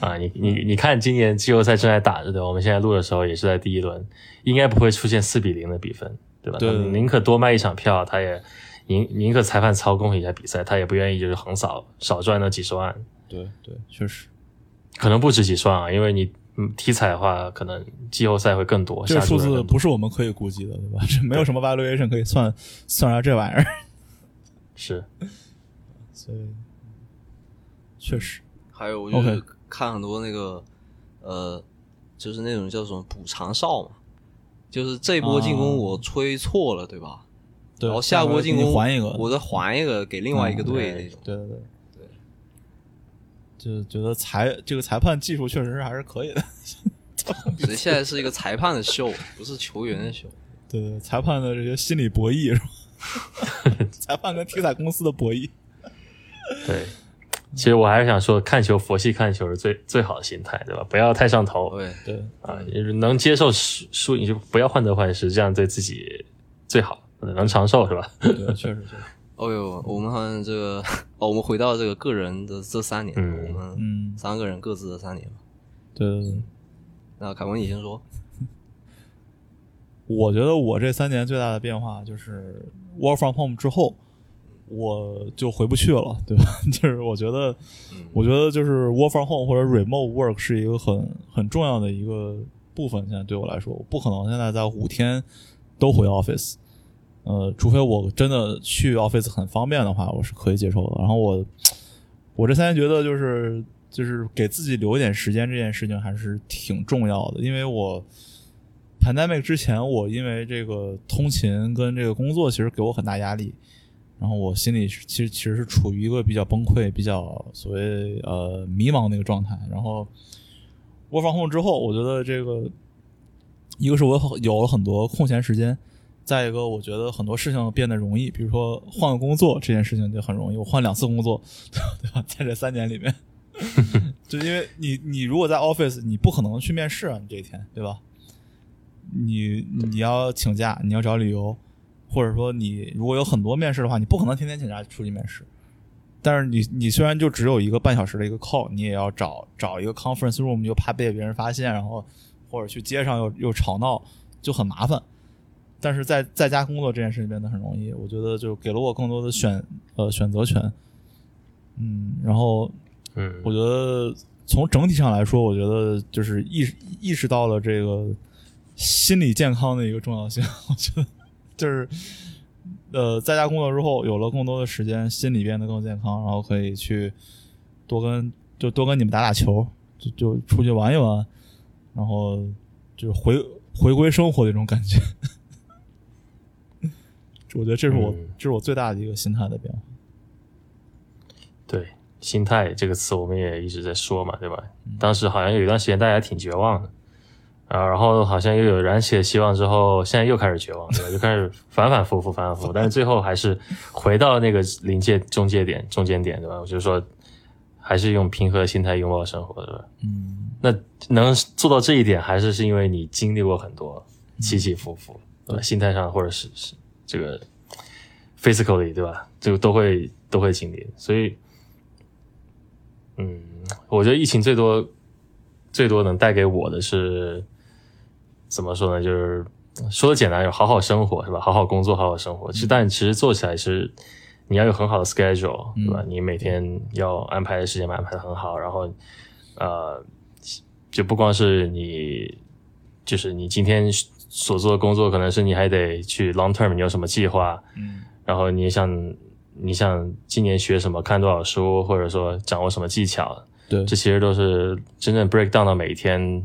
啊，你你你看，今年季后赛正在打着，对吧？我们现在录的时候也是在第一轮，应该不会出现四比零的比分，对吧？对宁可多卖一场票，他也宁宁可裁判操控一下比赛，他也不愿意就是横扫少赚那几十万，对对，确实，可能不止几十万啊，因为你嗯体彩的话，可能季后赛会更多，这个数字不是我们可以估计的，对吧？这没有什么 valuation 可以算算出来这玩意儿，是所以确实还有我就是看很多那个呃，就是那种叫什么补偿哨嘛，就是这波进攻啊我吹错了，对吧？对。然后下波进攻还一个，我再还一个给另外一个队嗯那种。对对对对，就觉得裁这个裁判技术确实是还是可以的。所以现在是一个裁判的秀，不是球员的秀。对对，裁判的这些心理博弈是吧？裁判跟体彩公司的博弈。对。其实我还是想说，看球佛系看球是最最好的心态，对吧？不要太上头对，对，啊，就是能接受输输，你就不要患得患失，这样对自己最好，能长寿是吧？对，确实确实。哦呦，我们好像这个，哦，我们回到这个个人的这三年，嗯我们嗯，三个人各自的三年吧。对对对。那凯文，你先说。我觉得我这三年最大的变化就是 work from home 之后，我就回不去了，对吧？就是我觉得，我觉得就是 work from home 或者 remote work 是一个很很重要的一个部分。现在对我来说，我不可能现在在五天都回 office，呃，除非我真的去 office 很方便的话，我是可以接受的。然后我我这三年觉得就是就是给自己留一点时间这件事情还是挺重要的，因为我。Pandemic 之前，我因为这个通勤跟这个工作，其实给我很大压力，然后我心里其实其实是处于一个比较崩溃、比较所谓呃迷茫的一个状态。然后 work from home 之后，我觉得这个一个是我有了很多空闲时间，再一个我觉得很多事情变得容易，比如说换个工作这件事情就很容易，我换两次工作，对吧？在这三年里面，就因为你你如果在 office，你不可能去面试啊，你这一天对吧？你你要请假，你要找理由，或者说你如果有很多面试的话，你不可能天天请假出去面试。但是你你虽然就只有一个半小时的一个 call，你也要找找一个 conference room，又怕被别人发现，然后或者去街上又又吵闹，就很麻烦。但是在在家工作这件事情变得很容易，我觉得就给了我更多的选呃选择权。嗯，然后嗯，我觉得从整体上来说，我觉得就是意识意识到了这个心理健康的一个重要性。我觉得就是呃，在家工作之后，有了更多的时间，心理变得更健康，然后可以去多跟就多跟你们打打球，就就出去玩一玩，然后就是回回归生活的一种感觉。我觉得这是我、嗯这是我最大的一个心态的变化。对，心态这个词我们也一直在说嘛，对吧？当时好像有一段时间大家挺绝望的，啊，然后好像又有燃起了希望，之后现在又开始绝望，对吧？就开始反反复复，反反复复，但是最后还是回到那个临界中介点、中间点，对吧？我就说，还是用平和的心态拥抱生活，对吧？嗯，那能做到这一点，还是是因为你经历过很多起起伏伏，对吧？心态上或者是是这个 physically，对吧？就都会都会经历，所以，嗯，我觉得疫情最多最多能带给我的是怎么说呢？就是说的简单，有好好生活是吧？好好工作，好好生活。其实，但其实做起来是你要有很好的 schedule，对吧？你每天要安排的时间安排的很好，然后呃，就不光是你，就是你今天所做的工作，可能是你还得去 long term，你有什么计划？嗯，然后你想你想今年学什么，看多少书，或者说掌握什么技巧，对，这其实都是真正 break down 到每一天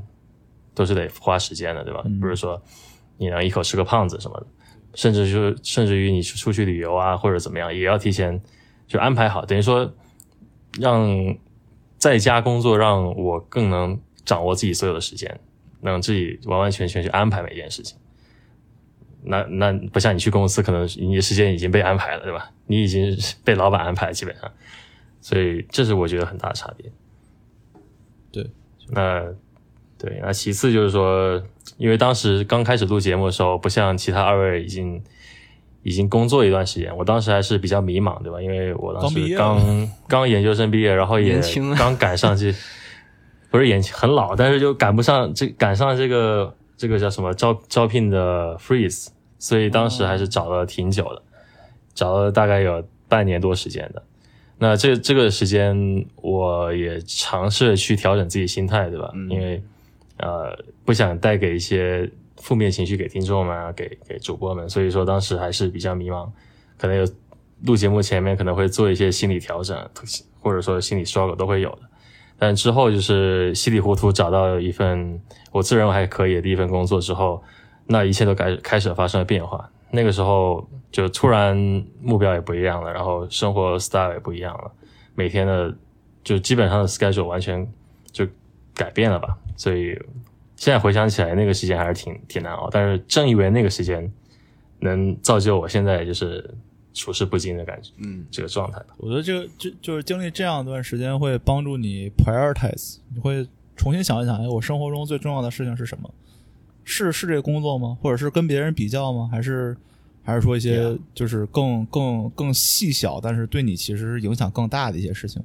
都是得花时间的，对吧？嗯不是说你能一口吃个胖子什么的，甚至就甚至于你出去旅游啊或者怎么样，也要提前就安排好，等于说让在家工作让我更能掌握自己所有的时间，能自己完完全全去安排每一件事情。那那不像你去公司，可能你的时间已经被安排了，对吧？你已经被老板安排了，基本上，所以这是我觉得很大的差别。对，那对，那其次就是说，因为当时刚开始录节目的时候，不像其他二位已经已经工作一段时间，我当时还是比较迷茫，对吧？因为我当时刚刚刚研究生毕业，然后也年轻啊刚赶上这，不是年轻很老，但是就赶不上这赶上这个这个叫什么招招聘的 freeze，所以当时还是找了挺久的，找了大概有半年多时间的。那这这个时间，我也尝试去调整自己心态，对吧？嗯因为呃，不想带给一些负面情绪给听众们啊，给给主播们，所以说当时还是比较迷茫，可能有录节目前面可能会做一些心理调整，或者说心理 struggle 都会有的。但之后就是稀里糊涂找到一份我自认为还可以的第一份工作之后，那一切都开开始发生了变化。那个时候就突然目标也不一样了，然后生活 style 也不一样了，每天的就基本上的 schedule 完全就改变了吧。所以现在回想起来，那个时间还是挺挺难熬。但是正因为那个时间能造就我现在就是处事不惊的感觉，嗯，这个状态吧。我觉得这个就就是经历这样一段时间，会帮助你 prioritize，你会重新想一想，哎，我生活中最重要的事情是什么？是是这个工作吗？或者是跟别人比较吗？还是还是说一些.就是更更更细小，但是对你其实是影响更大的一些事情？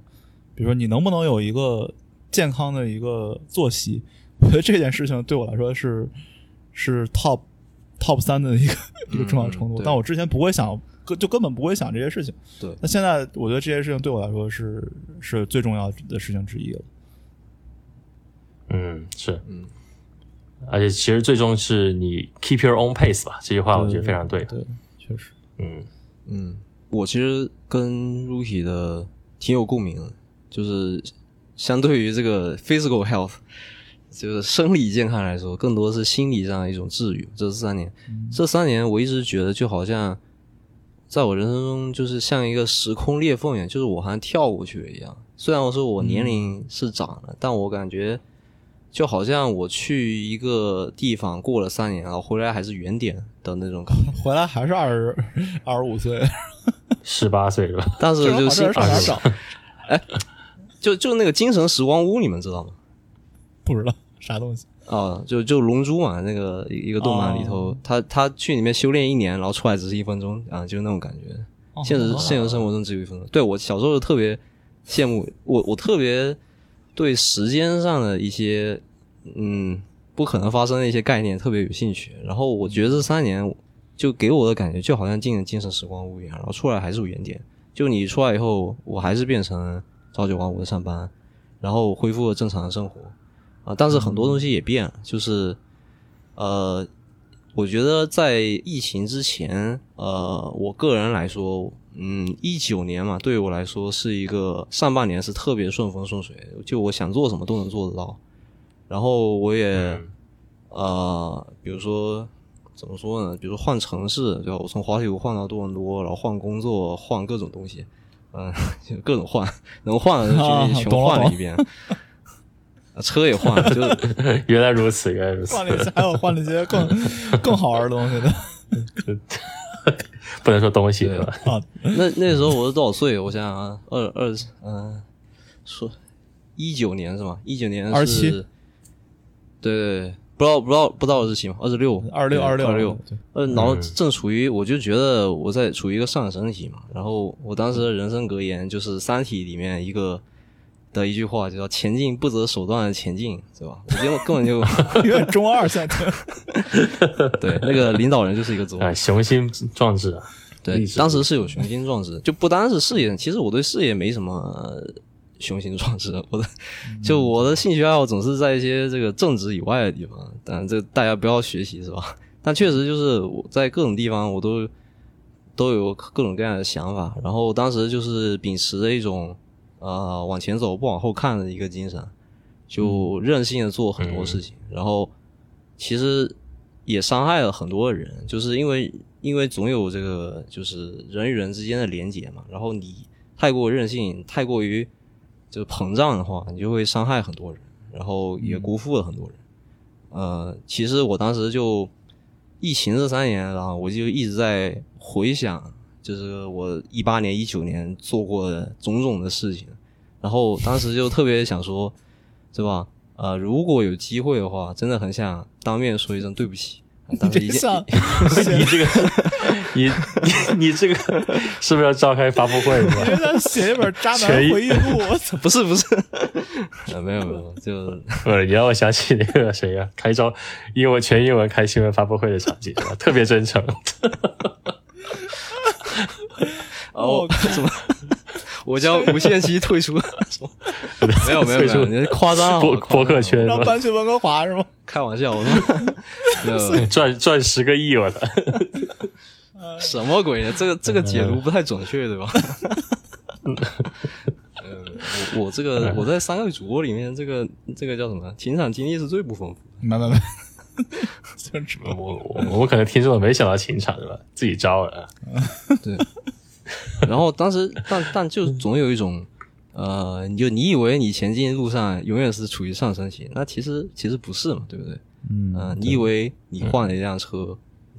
比如说，你能不能有一个健康的一个作息？我觉得这件事情对我来说是是 top top 三的一个一个重要程度。对但我之前不会想，根就根本不会想这些事情。对，那现在我觉得这些事情对我来说是是最重要的事情之一了。嗯，是，嗯，而且其实最终是你 keep your own pace 吧，这句话我觉得非常对。对，确实，嗯嗯，我其实跟 Rookie 的挺有共鸣的，就是相对于这个 physical health，就是生理健康来说，更多是心理上的一种治愈。这三年，这三年我一直觉得就好像在我人生中，就是像一个时空裂缝一样，就是我好像跳过去了一样。虽然我说我年龄是长了，但我感觉就好像我去一个地方过了三年，然后回来还是原点的那种感觉。回来还是二十二十五岁，十八岁是吧？但是就这上哪是找？就就那个精神时光屋，你们知道吗？不知道啥东西。啊，就就龙珠嘛，那个一一个动漫里头，他他去里面修炼一年，然后出来只是一分钟啊，就那种感觉。现实现实生活中只有一分钟。对我小时候特别羡慕我，我特别对时间上的一些嗯不可能发生的一些概念特别有兴趣。然后我觉得这三年就给我的感觉就好像进了精神时光屋一样，然后出来还是原点。就你出来以后，我还是变成朝九晚五的上班，然后恢复了正常的生活啊。但是很多东西也变了，就是呃。我觉得在疫情之前，呃，我个人来说，嗯，一九年嘛，对于我来说是一个上半年是特别顺风顺水，就我想做什么都能做得到。然后我也，呃，比如说怎么说呢？比如说换城市，对吧？我从滑铁卢换到多伦多，然后换工作，换各种东西，嗯，就各种换，能换的就全换了一遍。车也换了，就 原来如此，原来如此。换了一些，还有换了一些更 更好玩的东西的。不能说东西对吧？啊，那那时候我是多少岁？我想想啊，二二嗯，说一九年是吗？一九年二七，对对对，不知道不知道不知道日期吗？二十六，二六二六二六。呃，然后正处于，我就觉得我在处于一个上升期嘛。然后我当时的人生格言就是《三体》里面一个。的一句话就叫“前进不择手段的前进”，对吧？我觉得根本就 有点中二在听。对，那个领导人就是一个中二，雄心壮志啊。对，当时是有雄心壮志，就不单是事业。其实我对事业没什么雄心壮志，我的就我的兴趣爱好总是在一些这个正职以外的地方。但这大家不要学习，是吧？但确实就是我在各种地方我都都有各种各样的想法，然后当时就是秉持着一种。呃，往前走不往后看的一个精神，就任性的做很多事情，然后其实也伤害了很多人，就是因为因为总有这个就是人与人之间的连结嘛，然后你太过任性，太过于就膨胀的话，你就会伤害很多人，然后也辜负了很多人。呃，其实我当时就疫情这三年，然后我就一直在回想。就是我一八年、一九年做过的种种的事情，然后当时就特别想说，是吧？呃，如果有机会的话，真的很想当面说一声对不起。当时一想，你这个，你你你这个 是不是要召开发布会？你想写一本渣男回忆录？不是不是，没有没有，就 不是。你让我想起那个谁呀？开招英文全英文开新闻发布会的场景，特别真诚。哦，怎么？我将无限期退出？没有没有没有，你夸张博博客圈，让搬去温哥华是吗？开玩笑，我说赚赚十个亿，我的什么鬼呢？这个 这个解读不太准确，对吧？呃，我我这个我在三个主播里面，这个这个叫什么？情场经历是最不丰富。没没没。我我我可能听众没想到情场是吧？自己招了。对。然后当时，但但就总有一种，呃，你就你以为你前进路上永远是处于上升期，那其实其实不是嘛，对不对？嗯，你以为你换了一辆车，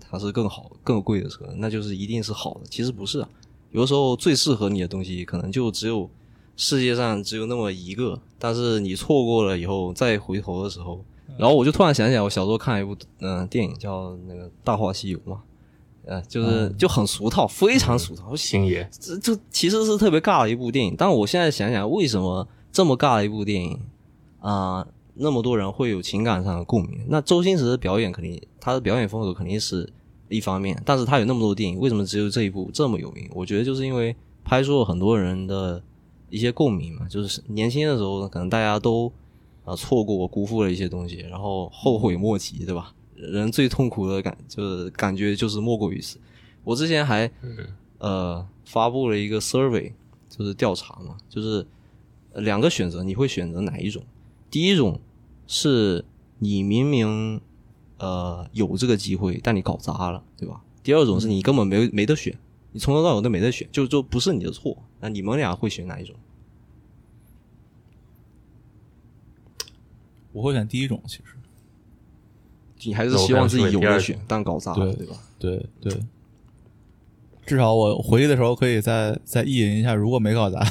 它是更好、更贵的车，那就是一定是好的，其实不是啊。有的时候最适合你的东西，可能就只有世界上只有那么一个，但是你错过了以后，再回头的时候。然后我就突然想起来，我小时候看一部嗯电影叫那个《大话西游》嘛，呃，就是就很俗套，非常俗套。星爷，这这其实是特别尬的一部电影。但我现在想想，为什么这么尬的一部电影啊，那么多人会有情感上的共鸣？那周星驰的表演肯定，他的表演风格肯定是一方面，但是他有那么多电影，为什么只有这一部这么有名？我觉得就是因为拍出了很多人的一些共鸣嘛，就是年轻的时候可能大家都。啊，错过辜负了一些东西，然后后悔莫及，对吧？人最痛苦的感就是感觉就是莫过于此。我之前还呃发布了一个 survey，就是调查嘛，就是两个选择，你会选择哪一种？第一种是你明明呃有这个机会，但你搞砸了，对吧？第二种是你根本没没得选，你从头到尾都没得选，就就不是你的错。那你们俩会选哪一种？我会选第一种，其实你还是希望自己有那我可能是的选，但搞砸了，对对吧？对对，至少我回去的时候可以再再意淫一下，如果没搞砸，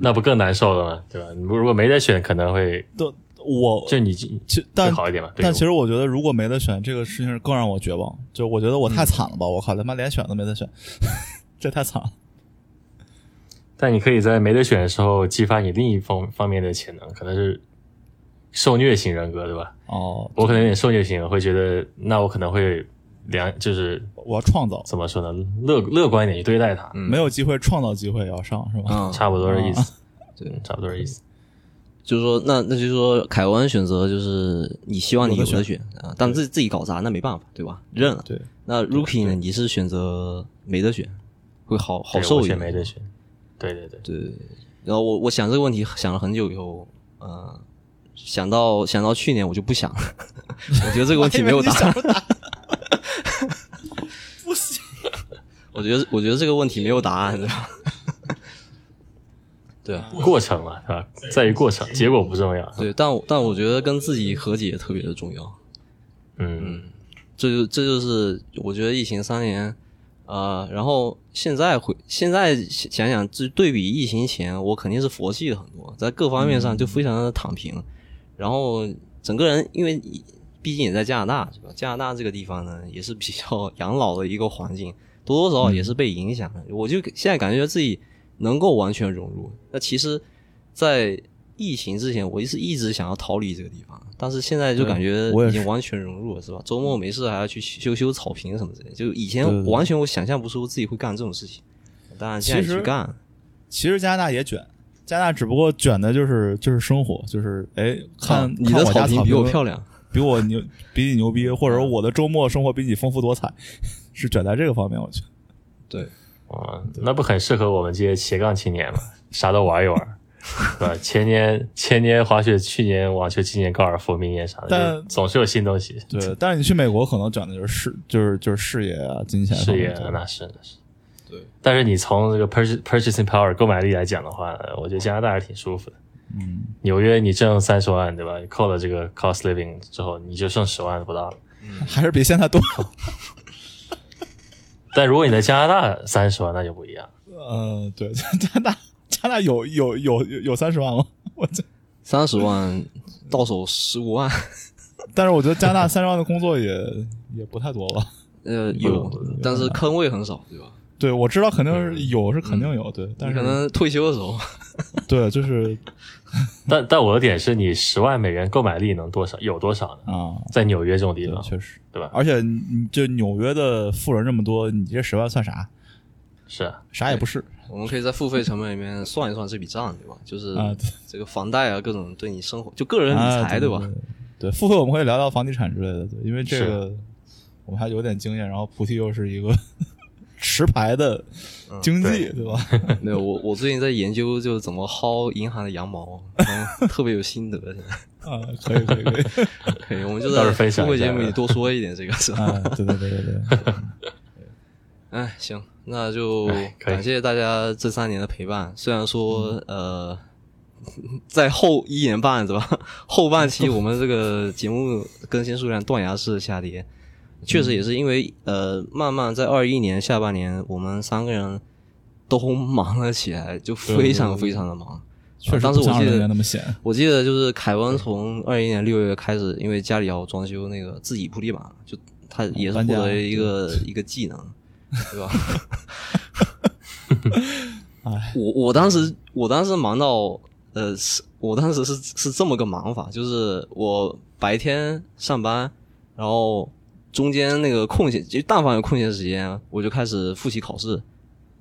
那不更难受了吗？对吧？你如果没得选，可能会都我就你其但好一点吧。但其实我觉得，如果没得选，这个事情更让我绝望。就我觉得我太惨了吧！我靠，他妈连选都没得选，这太惨了。但你可以在没得选的时候激发你另一方方面的潜能，可能是受虐型人格，对吧？哦，我可能有点受虐型，会觉得那我可能会良就是我要创造，怎么说呢，乐乐观一点去对待它，嗯没有机会创造机会也要上是吧？嗯，差不多的意思。对嗯，差不多的意思。就是说，那那就是说，凯文选择就是你希望你有有的的选啊，但自自己搞砸那没办法，对吧？认了。对，那 Rookie 呢？你是选择没得选，会好好受一点。没得选。对对对，对，然后我我想这个问题想了很久以后，呃，想到想到去年我就不想了，我觉得这个问题没有答案。不行，我觉得我觉得这个问题没有答案，对吧？对啊，过程嘛，是吧？在于过程，结果不重要。对，但我但我觉得跟自己和解特别的重要。嗯，这就这就是我觉得疫情三年，呃，然后现在回现在想想，这对比疫情前，我肯定是佛系了很多，在各方面上就非常的躺平，然后整个人因为毕竟也在加拿大，是吧？加拿大这个地方呢，也是比较 养老的一个环境，多多少少也是被影响的。我就现在感觉自己能够完全融入。那其实，在疫情之前，我一直一直想要逃离这个地方，但是现在就感觉我已经完全融入了，是吧？周末没事还要去修修草坪什么之类的，就以前完全我想象不出自己会干这种事情，当然现在去干，其实加拿大也卷，加拿大只不过卷的就是就是生活，就是哎，看啊你的草坪比我漂亮，亮，比我牛，比你牛逼，或者说我的周末生活比你丰富多彩，是卷在这个方面，我觉得。对，哦，那不很适合我们这些斜杠青年吗？啥都玩一玩，对吧？前年前年滑雪，去年网球，今年高尔夫，明年啥的，但总是有新东西。对，但是你去美国可能转的就是事，就是就是事业啊、金钱方事业那是那是。对，但是你从这个 purchase purchasing power 购买力来讲的话，呃我觉得加拿大还是挺舒服的。嗯，纽约你挣三十万，对吧？扣了这个 cost living 之后，你就剩十万不到了。还是比现在多。但如果你在加拿大三十万，那就不一样。呃，对，加拿大加拿大有有有有有三十万吗？我这，三十万到手十五万，但是我觉得加拿大三十万的工作也也不太多吧。呃，有，但是坑位很少，对吧？对，我知道肯定是有，是肯定有，对，但是可能退休的时候，对，就是 但但我的点是你十万美元购买力能多少？有多少呢？啊，在纽约这种地，方，确实，对吧？而且就纽约的富人这么多，你这十万算啥？是啊，啥也不是我们可以在付费成本里面算一算这笔账，对吧？就是啊这个房贷啊，各种对你生活就个人理啊财，对吧？对，付费我们可以聊聊房地产之类的，对，因为这个我们还有点经验，然后菩提又是一个持牌的经济，对吧？没有，我我最近在研究就是怎么薅银行的羊毛，然后特别有心得。现在 啊，可以可以可以，可以，我们就在到时候分享付费节目里多说一点这个，是吧？啊，对对对对对，哎，行，那就感谢大家这三年的陪伴。虽然说，呃，在后一年半是吧？后半期我们这个节目更新数量断崖式下跌，确实也是因为呃，慢慢在二一年下半年，我们三个人都忙了起来，就非常非常的忙。确实当时我记得那么闲，我记得就是凯文从二一年六月开始，因为家里要装修，那个自己铺地板，就他也是获得一个 一个技能，对吧？哎，我我当时我当时忙到呃，是我当时是是这么个忙法，就是我白天上班，然后中间那个空闲，就但凡有空闲时间，我就开始复习考试。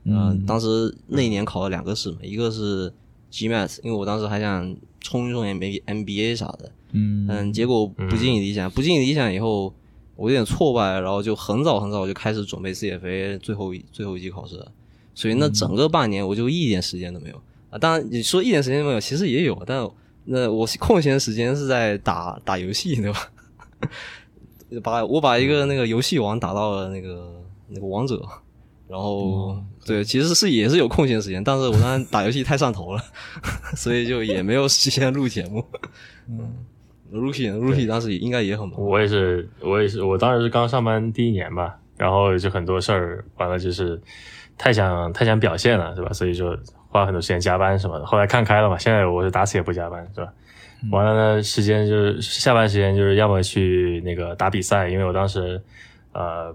嗯、当时那一年考了两个试嘛，一个是 GMAT，因为我当时还想冲一冲 M MBA 啥的，嗯嗯，结果不尽理想，不尽理想以后，我有点挫败，然后就很早很早就开始准备 CFA 最后一最后一级考试了，所以那整个半年我就一点时间都没有啊。当然你说一点时间都没有，其实也有，但那我空闲时间是在打打游戏，对吧？把我把一个那个游戏王打到了那个那个王者，然后对，其实是也是有空闲时间，但是我当时打游戏太上头了，所以就也没有时间录节目。嗯，Rookie Rookie 当时应该也很忙。我也是，我也是，我当时是刚上班第一年吧，然后就很多事儿，完了就是太想太想表现了，是吧？所以就花很多时间加班什么的。后来看开了嘛，现在我是打死也不加班，是吧？完了呢，时间就是下班时间就是要么去那个打比赛，因为我当时呃，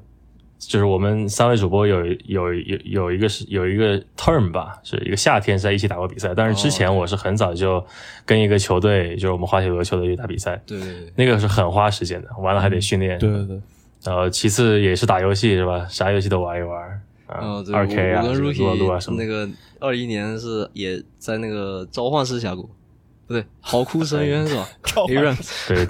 就是我们三位主播有有有有一个是有一个 term 吧，是一个夏天是在一起打过比赛，但是之前我是很早就跟一个球队，就是我们滑铁卢球队去打比赛，对。对对，那个是很花时间的，完了还得训练，对对对，然后其次也是打游戏是吧？啥游戏都玩一玩，啊二 K 啊，撸啊撸啊什 Rookie 么。那个二一年是也在那个召唤师峡谷，不对，嚎哭深渊是吧召唤？A run 对，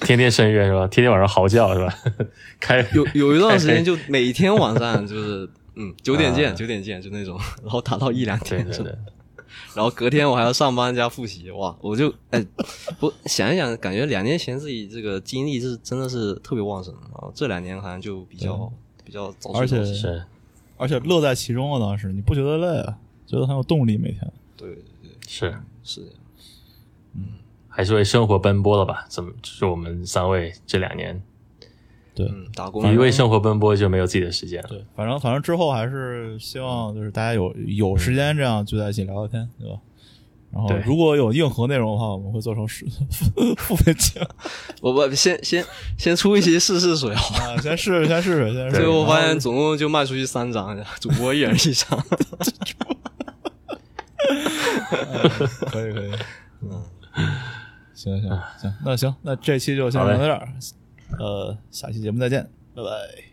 天天深渊是吧？天天晚上嚎叫是吧？开有有一段时间就每天晚上就是 嗯九点啊见九点见就那种，然后打到一两点钟，对对对，然后隔天我还要上班加复习，哇，我就哎不想一想，感觉两年前自己这个精力是真的是特别旺盛，然后这两年好像就比较比较早睡而且早起是而且乐在其中啊，当时你不觉得累啊？觉得很有动力，每天。对对对是，是这样。还是为生活奔波了吧？怎么就是我们三位这两年对嗯，打工一为生活奔波就没有自己的时间了。对，反正反正之后还是希望就是大家有有时间这样聚在一起聊聊天，对吧？然后对如果有硬核内容的话，我们会做成是 付费节目 我不先先先出一期试试水好吧，啊，先试试，先试试，先试试。最后发现总共就卖出去三张，主播一人一张。可以可以，嗯，行行行，那行，那这期就先聊到这儿，呃，下期节目再见，拜拜。